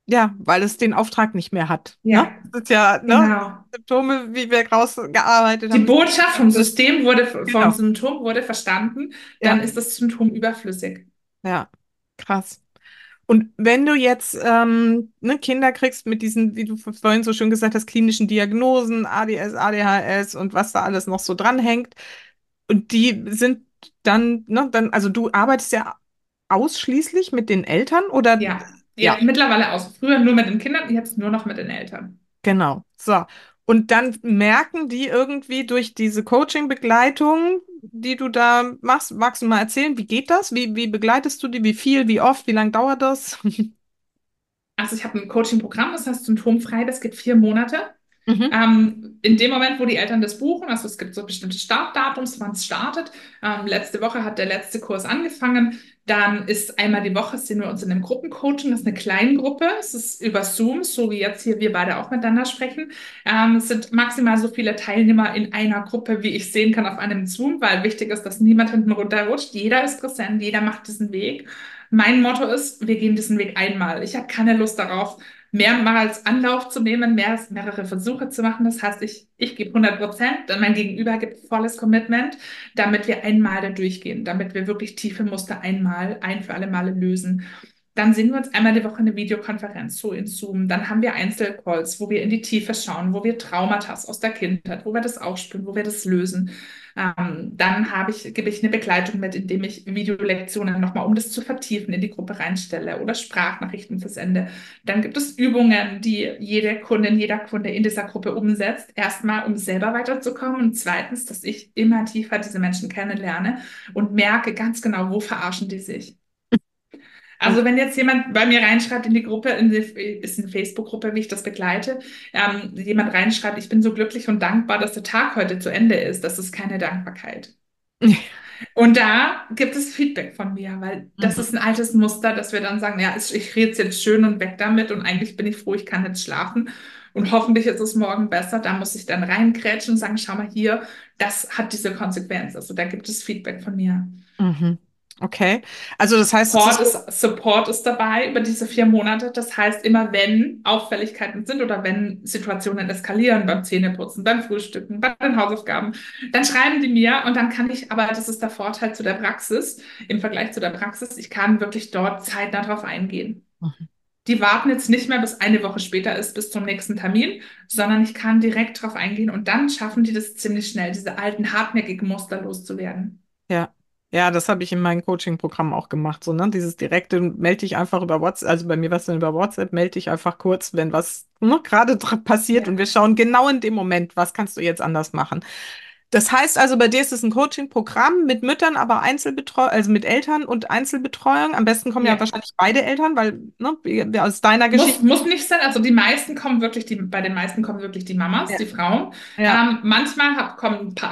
Ja, weil es den Auftrag nicht mehr hat. Ja, ne? Das ist ja ne? genau. Symptome, wie wir rausgearbeitet Die haben. Botschaft vom System wurde, vom Genau. Symptom wurde verstanden, dann Ja. ist das Symptom überflüssig. Ja, krass. Und wenn du jetzt ähm, ne, Kinder kriegst mit diesen, wie du vorhin so schön gesagt hast, klinischen Diagnosen, ADS, ADHS und was da alles noch so dranhängt, und die sind dann, ne, dann, also du arbeitest ja ausschließlich mit den Eltern oder? Ja, ja, mittlerweile aus. Früher nur mit den Kindern, jetzt nur noch mit den Eltern. Genau. So. Und dann merken die irgendwie durch diese Coaching-Begleitung, die du da machst, magst du mal erzählen, wie geht das? Wie, wie begleitest du die? Wie viel? Wie oft? Wie lange dauert das? Also ich habe ein Coaching-Programm, das heißt symptomfrei, das geht vier Monate. Mhm. Ähm, in dem Moment, wo die Eltern das buchen, also es gibt so bestimmte Startdatums, wann es startet. Ähm, letzte Woche hat der letzte Kurs angefangen. Dann ist einmal die Woche sehen wir uns in einem Gruppencoaching. Das ist eine Kleingruppe. Es ist über Zoom, so wie jetzt hier wir beide auch miteinander sprechen. Ähm, es sind maximal so viele Teilnehmer in einer Gruppe, wie ich sehen kann auf einem Zoom, weil wichtig ist, dass niemand hinten runterrutscht. Jeder ist präsent, jeder macht diesen Weg. Mein Motto ist, wir gehen diesen Weg einmal. Ich habe keine Lust darauf, mehrmals Anlauf zu nehmen, mehr, mehrere Versuche zu machen. Das heißt, ich, ich gebe 100 Prozent, dann mein Gegenüber gibt volles Commitment, damit wir einmal da durchgehen, damit wir wirklich tiefe Muster einmal, ein für alle Male lösen. Dann sehen wir uns einmal die Woche eine Videokonferenz, so in Zoom. Dann haben wir Einzelcalls, wo wir in die Tiefe schauen, wo wir Traumata aus der Kindheit, wo wir das aufspüren, wo wir das lösen. Ähm, dann habe ich, gebe ich eine Begleitung mit, indem ich Videolektionen nochmal, um das zu vertiefen, in die Gruppe reinstelle oder Sprachnachrichten versende. Dann gibt es Übungen, die jede Kundin, jeder Kunde in dieser Gruppe umsetzt. Erstmal, um selber weiterzukommen und zweitens, dass ich immer tiefer diese Menschen kennenlerne und merke ganz genau, wo verarschen die sich. Also wenn jetzt jemand bei mir reinschreibt in die Gruppe, in die, ist eine Facebook-Gruppe, wie ich das begleite, ähm, jemand reinschreibt, ich bin so glücklich und dankbar, dass der Tag heute zu Ende ist, das ist keine Dankbarkeit. Und da gibt es Feedback von mir, weil das Mhm. ist ein altes Muster, dass wir dann sagen, ja, ich rede jetzt schön und weg damit und eigentlich bin ich froh, ich kann jetzt schlafen und hoffentlich ist es morgen besser. Da muss ich dann reinkrätschen und sagen, schau mal hier, das hat diese Konsequenz. Also da gibt es Feedback von mir. Mhm. Okay. Also das heißt, Support ist, ist, Support ist dabei über diese vier Monate. Das heißt, immer wenn Auffälligkeiten sind oder wenn Situationen eskalieren beim Zähneputzen, beim Frühstücken, bei den Hausaufgaben, dann schreiben die mir und dann kann ich, aber das ist der Vorteil zu der Praxis, im Vergleich zu der Praxis, ich kann wirklich dort zeitnah drauf eingehen. Mhm. Die warten jetzt nicht mehr, bis eine Woche später ist, bis zum nächsten Termin, sondern ich kann direkt drauf eingehen und dann schaffen die das ziemlich schnell, diese alten hartnäckigen Muster loszuwerden. ja. Ja, das habe ich in meinem Coaching-Programm auch gemacht. So, ne? Dieses direkte, melde dich einfach über WhatsApp, also bei mir war es dann über WhatsApp, melde dich einfach kurz, wenn was ne, gerade passiert Ja. und wir schauen genau in dem Moment, was kannst du jetzt anders machen. Das heißt also, bei dir ist es ein Coaching-Programm mit Müttern, aber Einzelbetreuung, also mit Eltern und Einzelbetreuung. Am besten kommen ja, Ja. wahrscheinlich beide Eltern, weil, ne, aus deiner Muss, Geschichte. muss nicht sein. Also die meisten kommen wirklich, die, bei den meisten kommen wirklich die Mamas, Ja. die Frauen. Ja. Ähm, manchmal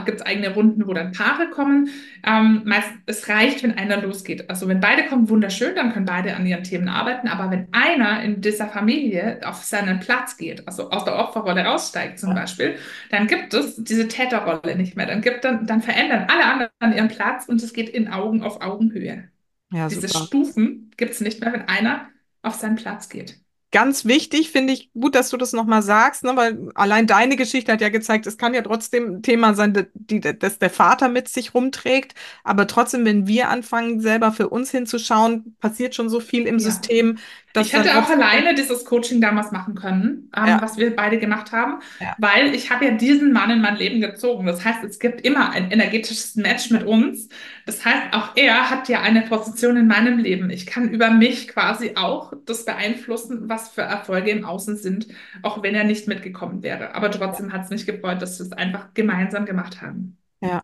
gibt es eigene Runden, wo dann Paare kommen. Ähm, meist, es reicht, wenn einer losgeht. Also wenn beide kommen, wunderschön, dann können beide an ihren Themen arbeiten. Aber wenn einer in dieser Familie auf seinen Platz geht, also aus der Opferrolle raussteigt zum. Beispiel, dann gibt es diese Täterrolle nicht mehr. Dann gibt dann, dann verändern alle anderen ihren Platz und es geht in Augen auf Augenhöhe. Ja, Diese super. Stufen gibt es nicht mehr, wenn einer auf seinen Platz geht. Ganz wichtig, finde ich gut, dass du das nochmal sagst, ne, weil allein deine Geschichte hat ja gezeigt, es kann ja trotzdem ein Thema sein, die, die, das der Vater mit sich rumträgt. Aber trotzdem, wenn wir anfangen, selber für uns hinzuschauen, passiert schon so viel im Ja. System, dass Ich hätte auch alleine dieses Coaching damals machen können, ähm, Ja. was wir beide gemacht haben, Ja. weil ich habe ja diesen Mann in mein Leben gezogen. Das heißt, es gibt immer ein energetisches Match mit uns. Das heißt, auch er hat ja eine Position in meinem Leben. Ich kann über mich quasi auch das beeinflussen, was für Erfolge im Außen sind, auch wenn er nicht mitgekommen wäre. Aber trotzdem hat es mich gefreut, dass wir es einfach gemeinsam gemacht haben. Ja.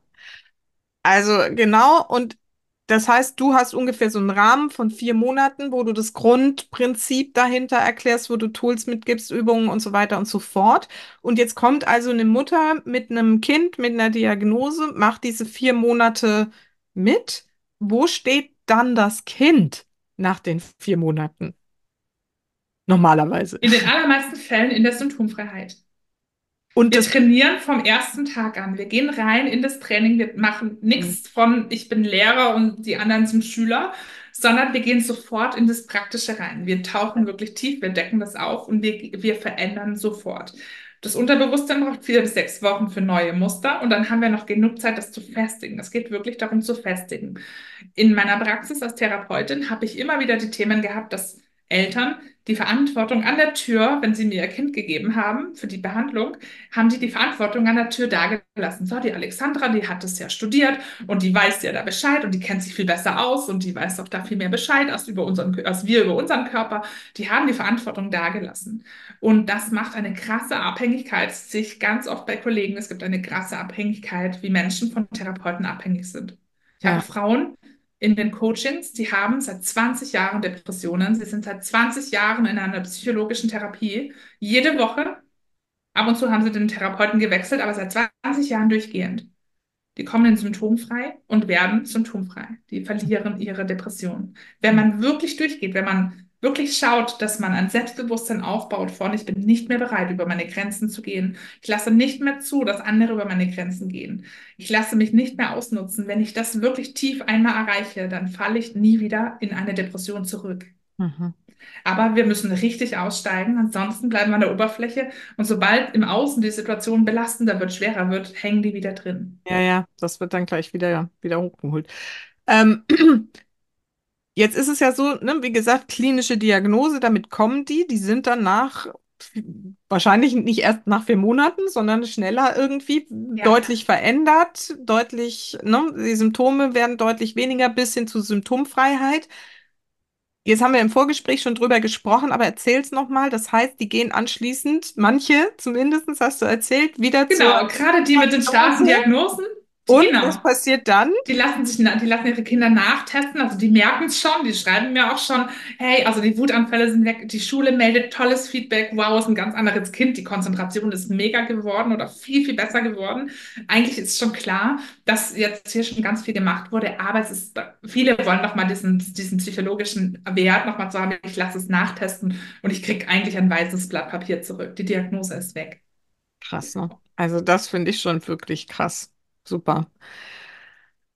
Also genau, und das heißt, du hast ungefähr so einen Rahmen von vier Monaten, wo du das Grundprinzip dahinter erklärst, wo du Tools mitgibst, Übungen und so weiter und so fort. Und jetzt kommt also eine Mutter mit einem Kind mit einer Diagnose, macht diese vier Monate mit. Wo steht dann das Kind nach den vier Monaten? Normalerweise. In den allermeisten Fällen in der Symptomfreiheit. Und Wir trainieren vom ersten Tag an. Wir gehen rein in das Training. Wir machen nichts von, ich bin Lehrer und die anderen sind Schüler, sondern wir gehen sofort in das Praktische rein. Wir tauchen wirklich tief, wir decken das auf und wir, wir verändern sofort. Das Unterbewusstsein braucht vier bis sechs Wochen für neue Muster und dann haben wir noch genug Zeit, das zu festigen. Es geht wirklich darum zu festigen. In meiner Praxis als Therapeutin habe ich immer wieder die Themen gehabt, dass Eltern die Verantwortung an der Tür, wenn sie mir ihr Kind gegeben haben für die Behandlung, haben die die Verantwortung an der Tür dagelassen. So, die Alexandra, die hat das ja studiert und die weiß ja da Bescheid und die kennt sich viel besser aus und die weiß auch da viel mehr Bescheid als, über unseren, als wir über unseren Körper. Die haben die Verantwortung dagelassen. Und das macht eine krasse Abhängigkeit, sich ganz oft bei Kollegen, es gibt eine krasse Abhängigkeit, wie Menschen von Therapeuten abhängig sind. Ich Ja. habe Frauen, in den Coachings, die haben seit 20 Jahren Depressionen. Sie sind seit 20 Jahren in einer psychologischen Therapie. Jede Woche. Ab und zu haben sie den Therapeuten gewechselt, aber seit 20 Jahren durchgehend. Die kommen in symptomfrei und werden symptomfrei. Die verlieren ihre Depression. Wenn man wirklich durchgeht, wenn man wirklich schaut, dass man ein Selbstbewusstsein aufbaut von, ich bin nicht mehr bereit, über meine Grenzen zu gehen. Ich lasse nicht mehr zu, dass andere über meine Grenzen gehen. Ich lasse mich nicht mehr ausnutzen. Wenn ich das wirklich tief einmal erreiche, dann falle ich nie wieder in eine Depression zurück. Mhm. Aber wir müssen richtig aussteigen, ansonsten bleiben wir an der Oberfläche. Und sobald im Außen die Situation belastender wird, schwerer wird, hängen die wieder drin. Ja, ja, das wird dann gleich wieder, wieder hochgeholt. Ähm, jetzt ist es ja so, ne, wie gesagt, klinische Diagnose, damit kommen die, die sind dann nach, wahrscheinlich nicht erst nach vier Monaten, sondern schneller irgendwie Ja. deutlich verändert, deutlich, ne, die Symptome werden deutlich weniger bis hin zu Symptomfreiheit. Jetzt haben wir im Vorgespräch schon drüber gesprochen, aber erzähl's nochmal. Das heißt, die gehen anschließend, manche zumindest, hast du erzählt, wieder Genau, zur gerade die mit den starken Diagnosen, Und genau. was passiert dann? Die lassen sich, die lassen ihre Kinder nachtesten, also die merken es schon, die schreiben mir auch schon, hey, also die Wutanfälle sind weg, die Schule meldet tolles Feedback, wow, ist ein ganz anderes Kind, die Konzentration ist mega geworden oder viel, viel besser geworden. Eigentlich ist schon klar, dass jetzt hier schon ganz viel gemacht wurde, aber es ist, viele wollen doch mal diesen, diesen psychologischen Wert nochmal zu haben, ich lasse es nachtesten und ich kriege eigentlich ein weißes Blatt Papier zurück. Die Diagnose ist weg. Krass, ne? Also das finde ich schon wirklich krass. Super.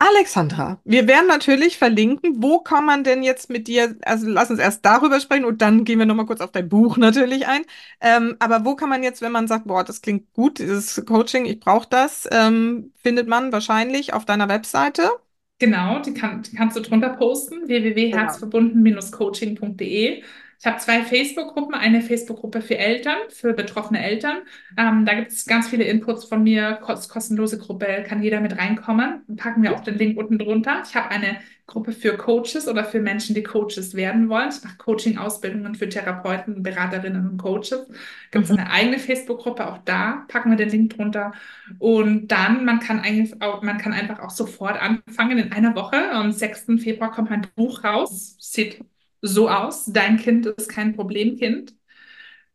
Alexandra, wir werden natürlich verlinken, wo kann man denn jetzt mit dir, also lass uns erst darüber sprechen und dann gehen wir nochmal kurz auf dein Buch natürlich ein. Ähm, aber wo kann man jetzt, wenn man sagt, boah, das klingt gut, dieses Coaching, ich brauche das, ähm, findet man wahrscheinlich auf deiner Webseite. Genau, die, kann, die kannst du drunter posten, www.herzverbunden-coaching.de. Ich habe zwei Facebook-Gruppen, eine Facebook-Gruppe für Eltern, für betroffene Eltern. Ähm, da gibt es ganz viele Inputs von mir, kost kostenlose Gruppe, kann jeder mit reinkommen. Packen wir auch den Link unten drunter. Ich habe eine Gruppe für Coaches oder für Menschen, die Coaches werden wollen. Ich mache Coaching-Ausbildungen für Therapeuten, Beraterinnen und Coaches. Gibt es eine eigene Facebook-Gruppe, auch da packen wir den Link drunter. Und dann, man kann eigentlich auch, man kann einfach auch sofort anfangen in einer Woche. Am 6. Februar kommt mein Buch raus. Sieht so aus. Dein Kind ist kein Problemkind.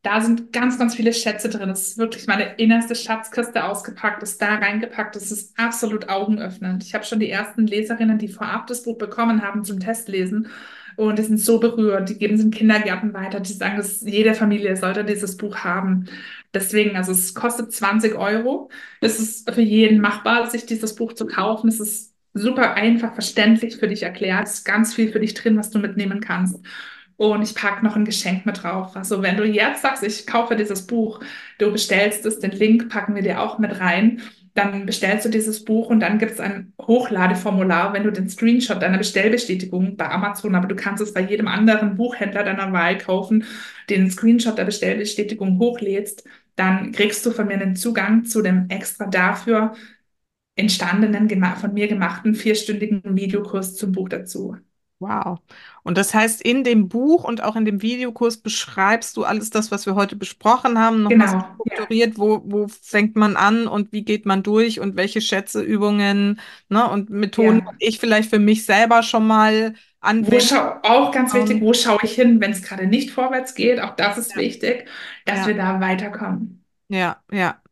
Da sind ganz, ganz viele Schätze drin. Es ist wirklich meine innerste Schatzkiste ausgepackt, ist da reingepackt. Es ist absolut augenöffnend. Ich habe schon die ersten Leserinnen, die vorab das Buch bekommen haben zum Testlesen. Und die sind so berührt. Die geben es in Kindergärten weiter. Die sagen, dass jede Familie sollte dieses Buch haben. Deswegen, also es kostet 20 Euro. Es ist für jeden machbar, sich dieses Buch zu kaufen. Es ist super einfach verständlich für dich erklärt. Ist ganz viel für dich drin, was du mitnehmen kannst. Und ich packe noch ein Geschenk mit drauf. Also wenn du jetzt sagst, ich kaufe dieses Buch, du bestellst es, den Link packen wir dir auch mit rein, dann bestellst du dieses Buch und dann gibt es ein Hochladeformular, wenn du den Screenshot deiner Bestellbestätigung bei Amazon, aber du kannst es bei jedem anderen Buchhändler deiner Wahl kaufen, den Screenshot der Bestellbestätigung hochlädst, dann kriegst du von mir einen Zugang zu dem extra dafür entstandenen, von mir gemachten vierstündigen Videokurs zum Buch dazu. Wow. Und das heißt, in dem Buch und auch in dem Videokurs beschreibst du alles das, was wir heute besprochen haben, nochmal Genau, ja, strukturiert, wo, wo fängt man an und wie geht man durch und welche Schätze, Übungen, ne, und Methoden ja. kann ich vielleicht für mich selber schon mal schau, auch ganz wichtig, wo schaue ich hin, wenn es gerade nicht vorwärts geht? Auch das ist ja, wichtig, dass ja, wir da weiterkommen. ja, ja.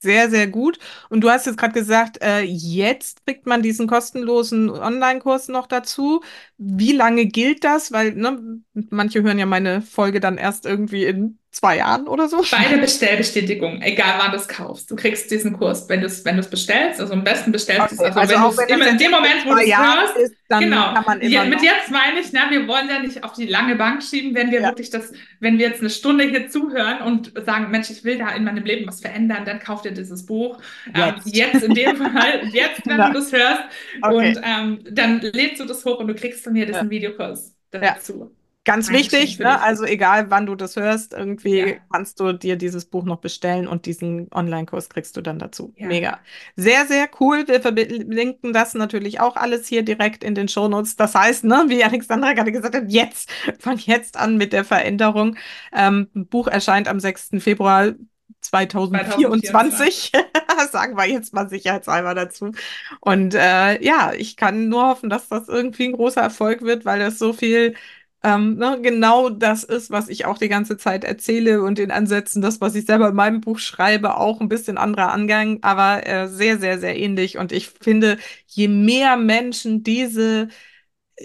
Sehr, sehr gut. Und du hast jetzt gerade gesagt, äh, jetzt kriegt man diesen kostenlosen Online-Kurs noch dazu. Wie lange gilt das? Weil, ne, manche hören ja meine Folge dann erst irgendwie in zwei Jahren oder so. Bei der Bestellbestätigung, egal wann du es kaufst, du kriegst diesen Kurs, wenn du es wenn es bestellst. Also am besten bestellst du es, Okay, also also wenn es wenn immer in dem Moment, wo du es hörst, ist, dann genau. kann man Ja, immer mit noch. jetzt meine ich, na, wir wollen ja nicht auf die lange Bank schieben, wenn wir Ja, wirklich das, wenn wir jetzt eine Stunde hier zuhören und sagen, Mensch, ich will da in meinem Leben was verändern, dann kauf dir dieses Buch. Ähm, jetzt. jetzt in dem Fall, jetzt, wenn Genau. du das hörst Okay. und ähm, dann lädst du das hoch und du kriegst von mir Ja. diesen Videokurs Ja. dazu. Ganz wichtig, ne? Also egal, wann du das hörst, irgendwie Ja, kannst du dir dieses Buch noch bestellen und diesen Online-Kurs kriegst du dann dazu. ja. Mega. Sehr, sehr cool. Wir verlinken das natürlich auch alles hier direkt in den Shownotes. Das heißt, ne, wie Alexandra gerade gesagt hat, jetzt, von jetzt an mit der Veränderung. Ähm, Buch erscheint am 6. Februar 2024. 2024. Sagen wir jetzt mal sicherheitshalber dazu. Und äh, ja, ich kann nur hoffen, dass das irgendwie ein großer Erfolg wird, weil das so viel ähm, ne, genau das ist, was ich auch die ganze Zeit erzähle und in Ansätzen das, was ich selber in meinem Buch schreibe, auch ein bisschen anderer Angang, aber äh, sehr, sehr, sehr ähnlich. Und ich finde, je mehr Menschen diese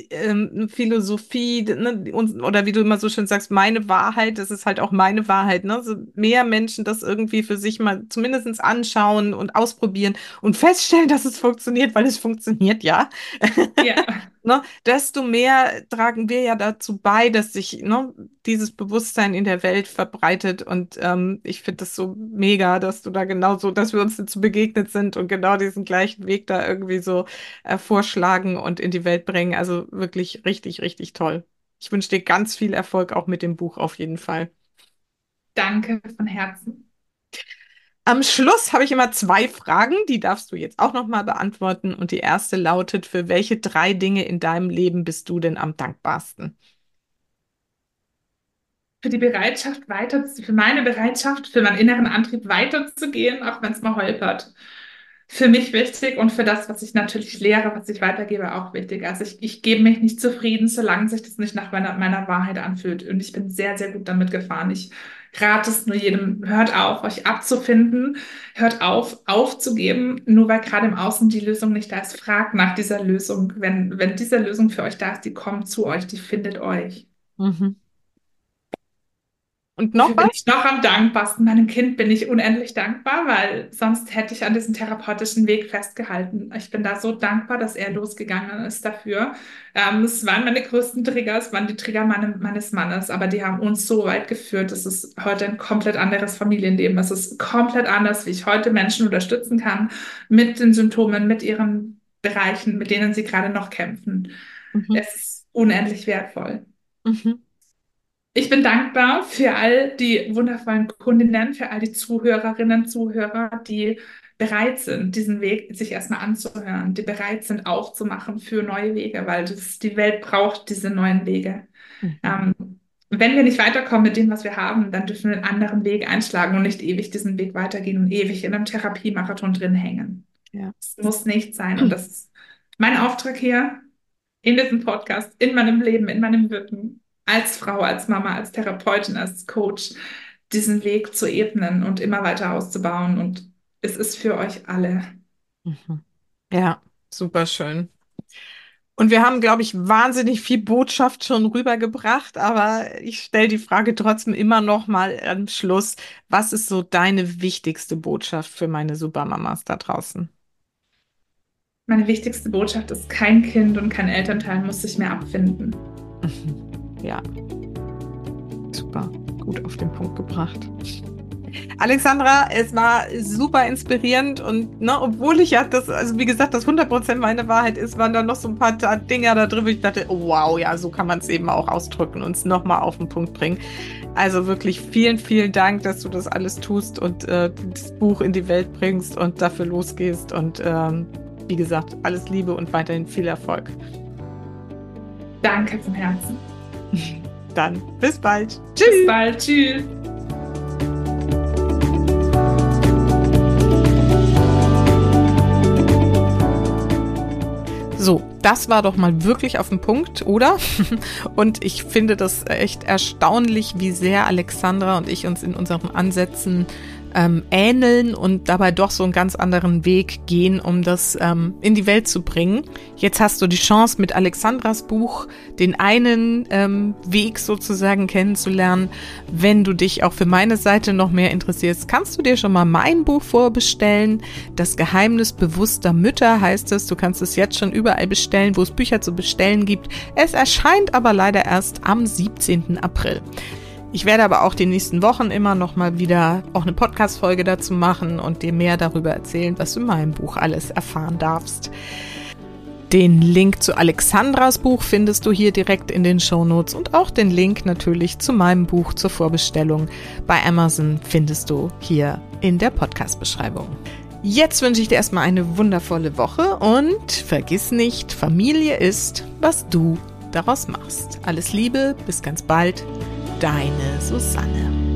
ähm, Philosophie, ne, und, oder wie du immer so schön sagst, meine Wahrheit, das ist halt auch meine Wahrheit, ne? So mehr Menschen das irgendwie für sich mal zumindest anschauen und ausprobieren und feststellen, dass es funktioniert, weil es funktioniert ja. Ja. Ne, desto mehr tragen wir ja dazu bei, dass sich ne, dieses Bewusstsein in der Welt verbreitet. Und ähm, ich finde das so mega, dass du da genauso, dass wir uns dazu begegnet sind und genau diesen gleichen Weg da irgendwie so äh, vorschlagen und in die Welt bringen. Also wirklich richtig, richtig toll. Ich wünsche dir ganz viel Erfolg auch mit dem Buch auf jeden Fall. Danke von Herzen. Am Schluss habe ich immer zwei Fragen, die darfst du jetzt auch nochmal beantworten. Und die erste lautet, für welche drei Dinge in deinem Leben bist du denn am dankbarsten? Für die Bereitschaft weiter, für meine Bereitschaft, für meinen inneren Antrieb weiterzugehen, auch wenn es mal holpert. Für mich wichtig und für das, was ich natürlich lehre, was ich weitergebe, auch wichtig. Also ich, ich gebe mich nicht zufrieden, solange sich das nicht nach meiner, meiner Wahrheit anfühlt. Und ich bin sehr, sehr gut damit gefahren. Ich rate es nur jedem, hört auf, euch abzufinden, hört auf, aufzugeben, nur weil gerade im Außen die Lösung nicht da ist. Fragt nach dieser Lösung. Wenn, wenn diese Lösung für euch da ist, die kommt zu euch, die findet euch. Mhm. Und noch Wofür bin was? ich noch am dankbarsten? Meinem Kind bin ich unendlich dankbar, weil sonst hätte ich an diesem therapeutischen Weg festgehalten. Ich bin da so dankbar, dass er losgegangen ist dafür. Ähm, es waren meine größten Trigger, es waren die Trigger meine, meines Mannes, aber die haben uns so weit geführt. Es ist heute ein komplett anderes Familienleben. Es ist komplett anders, wie ich heute Menschen unterstützen kann mit den Symptomen, mit ihren Bereichen, mit denen sie gerade noch kämpfen. Mhm. Es ist unendlich wertvoll. Mhm. Ich bin dankbar für all die wundervollen Kundinnen, für all die Zuhörerinnen, Zuhörer, die bereit sind, diesen Weg sich erstmal anzuhören, die bereit sind, aufzumachen für neue Wege, weil das, die Welt braucht diese neuen Wege. Mhm. Ähm, wenn wir nicht weiterkommen mit dem, was wir haben, dann dürfen wir einen anderen Weg einschlagen und nicht ewig diesen Weg weitergehen und ewig in einem Therapiemarathon drin hängen. Ja. Das muss nicht sein. Und das ist mein Auftrag hier in diesem Podcast, in meinem Leben, in meinem Wirken als Frau, als Mama, als Therapeutin, als Coach, diesen Weg zu ebnen und immer weiter auszubauen. Und es ist für euch alle. Mhm. Ja, super schön. Und wir haben, glaube ich, wahnsinnig viel Botschaft schon rübergebracht, aber ich stelle die Frage trotzdem immer noch mal am Schluss. Was ist so deine wichtigste Botschaft für meine Supermamas da draußen? Meine wichtigste Botschaft ist, kein Kind und kein Elternteil muss sich mehr abfinden. Mhm. Ja, super, gut auf den Punkt gebracht. Alexandra, es war super inspirierend und ne, obwohl ich ja das, also wie gesagt, das 100% meine Wahrheit ist, waren da noch so ein paar Dinge da drin, wo ich dachte, oh, wow, ja, so kann man es eben auch ausdrücken und es nochmal auf den Punkt bringen. Also wirklich vielen, vielen Dank, dass du das alles tust und äh, das Buch in die Welt bringst und dafür losgehst und ähm, wie gesagt, alles Liebe und weiterhin viel Erfolg. Danke von Herzen. Dann bis bald. Tschüss. Bis bald. Tschüss. So, das war doch mal wirklich auf den Punkt, oder? Und ich finde das echt erstaunlich, wie sehr Alexandra und ich uns in unseren Ansätzen ähm, ähneln und dabei doch so einen ganz anderen Weg gehen, um das ähm, in die Welt zu bringen. Jetzt hast du die Chance, mit Alexandras Buch den einen ähm, Weg sozusagen kennenzulernen. Wenn du dich auch für meine Seite noch mehr interessierst, kannst du dir schon mal mein Buch vorbestellen. Das Geheimnis bewusster Mütter heißt es. Du kannst es jetzt schon überall bestellen, wo es Bücher zu bestellen gibt. Es erscheint aber leider erst am 17. April. Ich werde aber auch die nächsten Wochen immer noch mal wieder auch eine Podcast-Folge dazu machen und dir mehr darüber erzählen, was du in meinem Buch alles erfahren darfst. Den Link zu Alexandras Buch findest du hier direkt in den Show Notes und auch den Link natürlich zu meinem Buch zur Vorbestellung bei Amazon findest du hier in der Podcast-Beschreibung. Jetzt wünsche ich dir erstmal eine wundervolle Woche und vergiss nicht, Familie ist, was du daraus machst. Alles Liebe, bis ganz bald deine Susanne.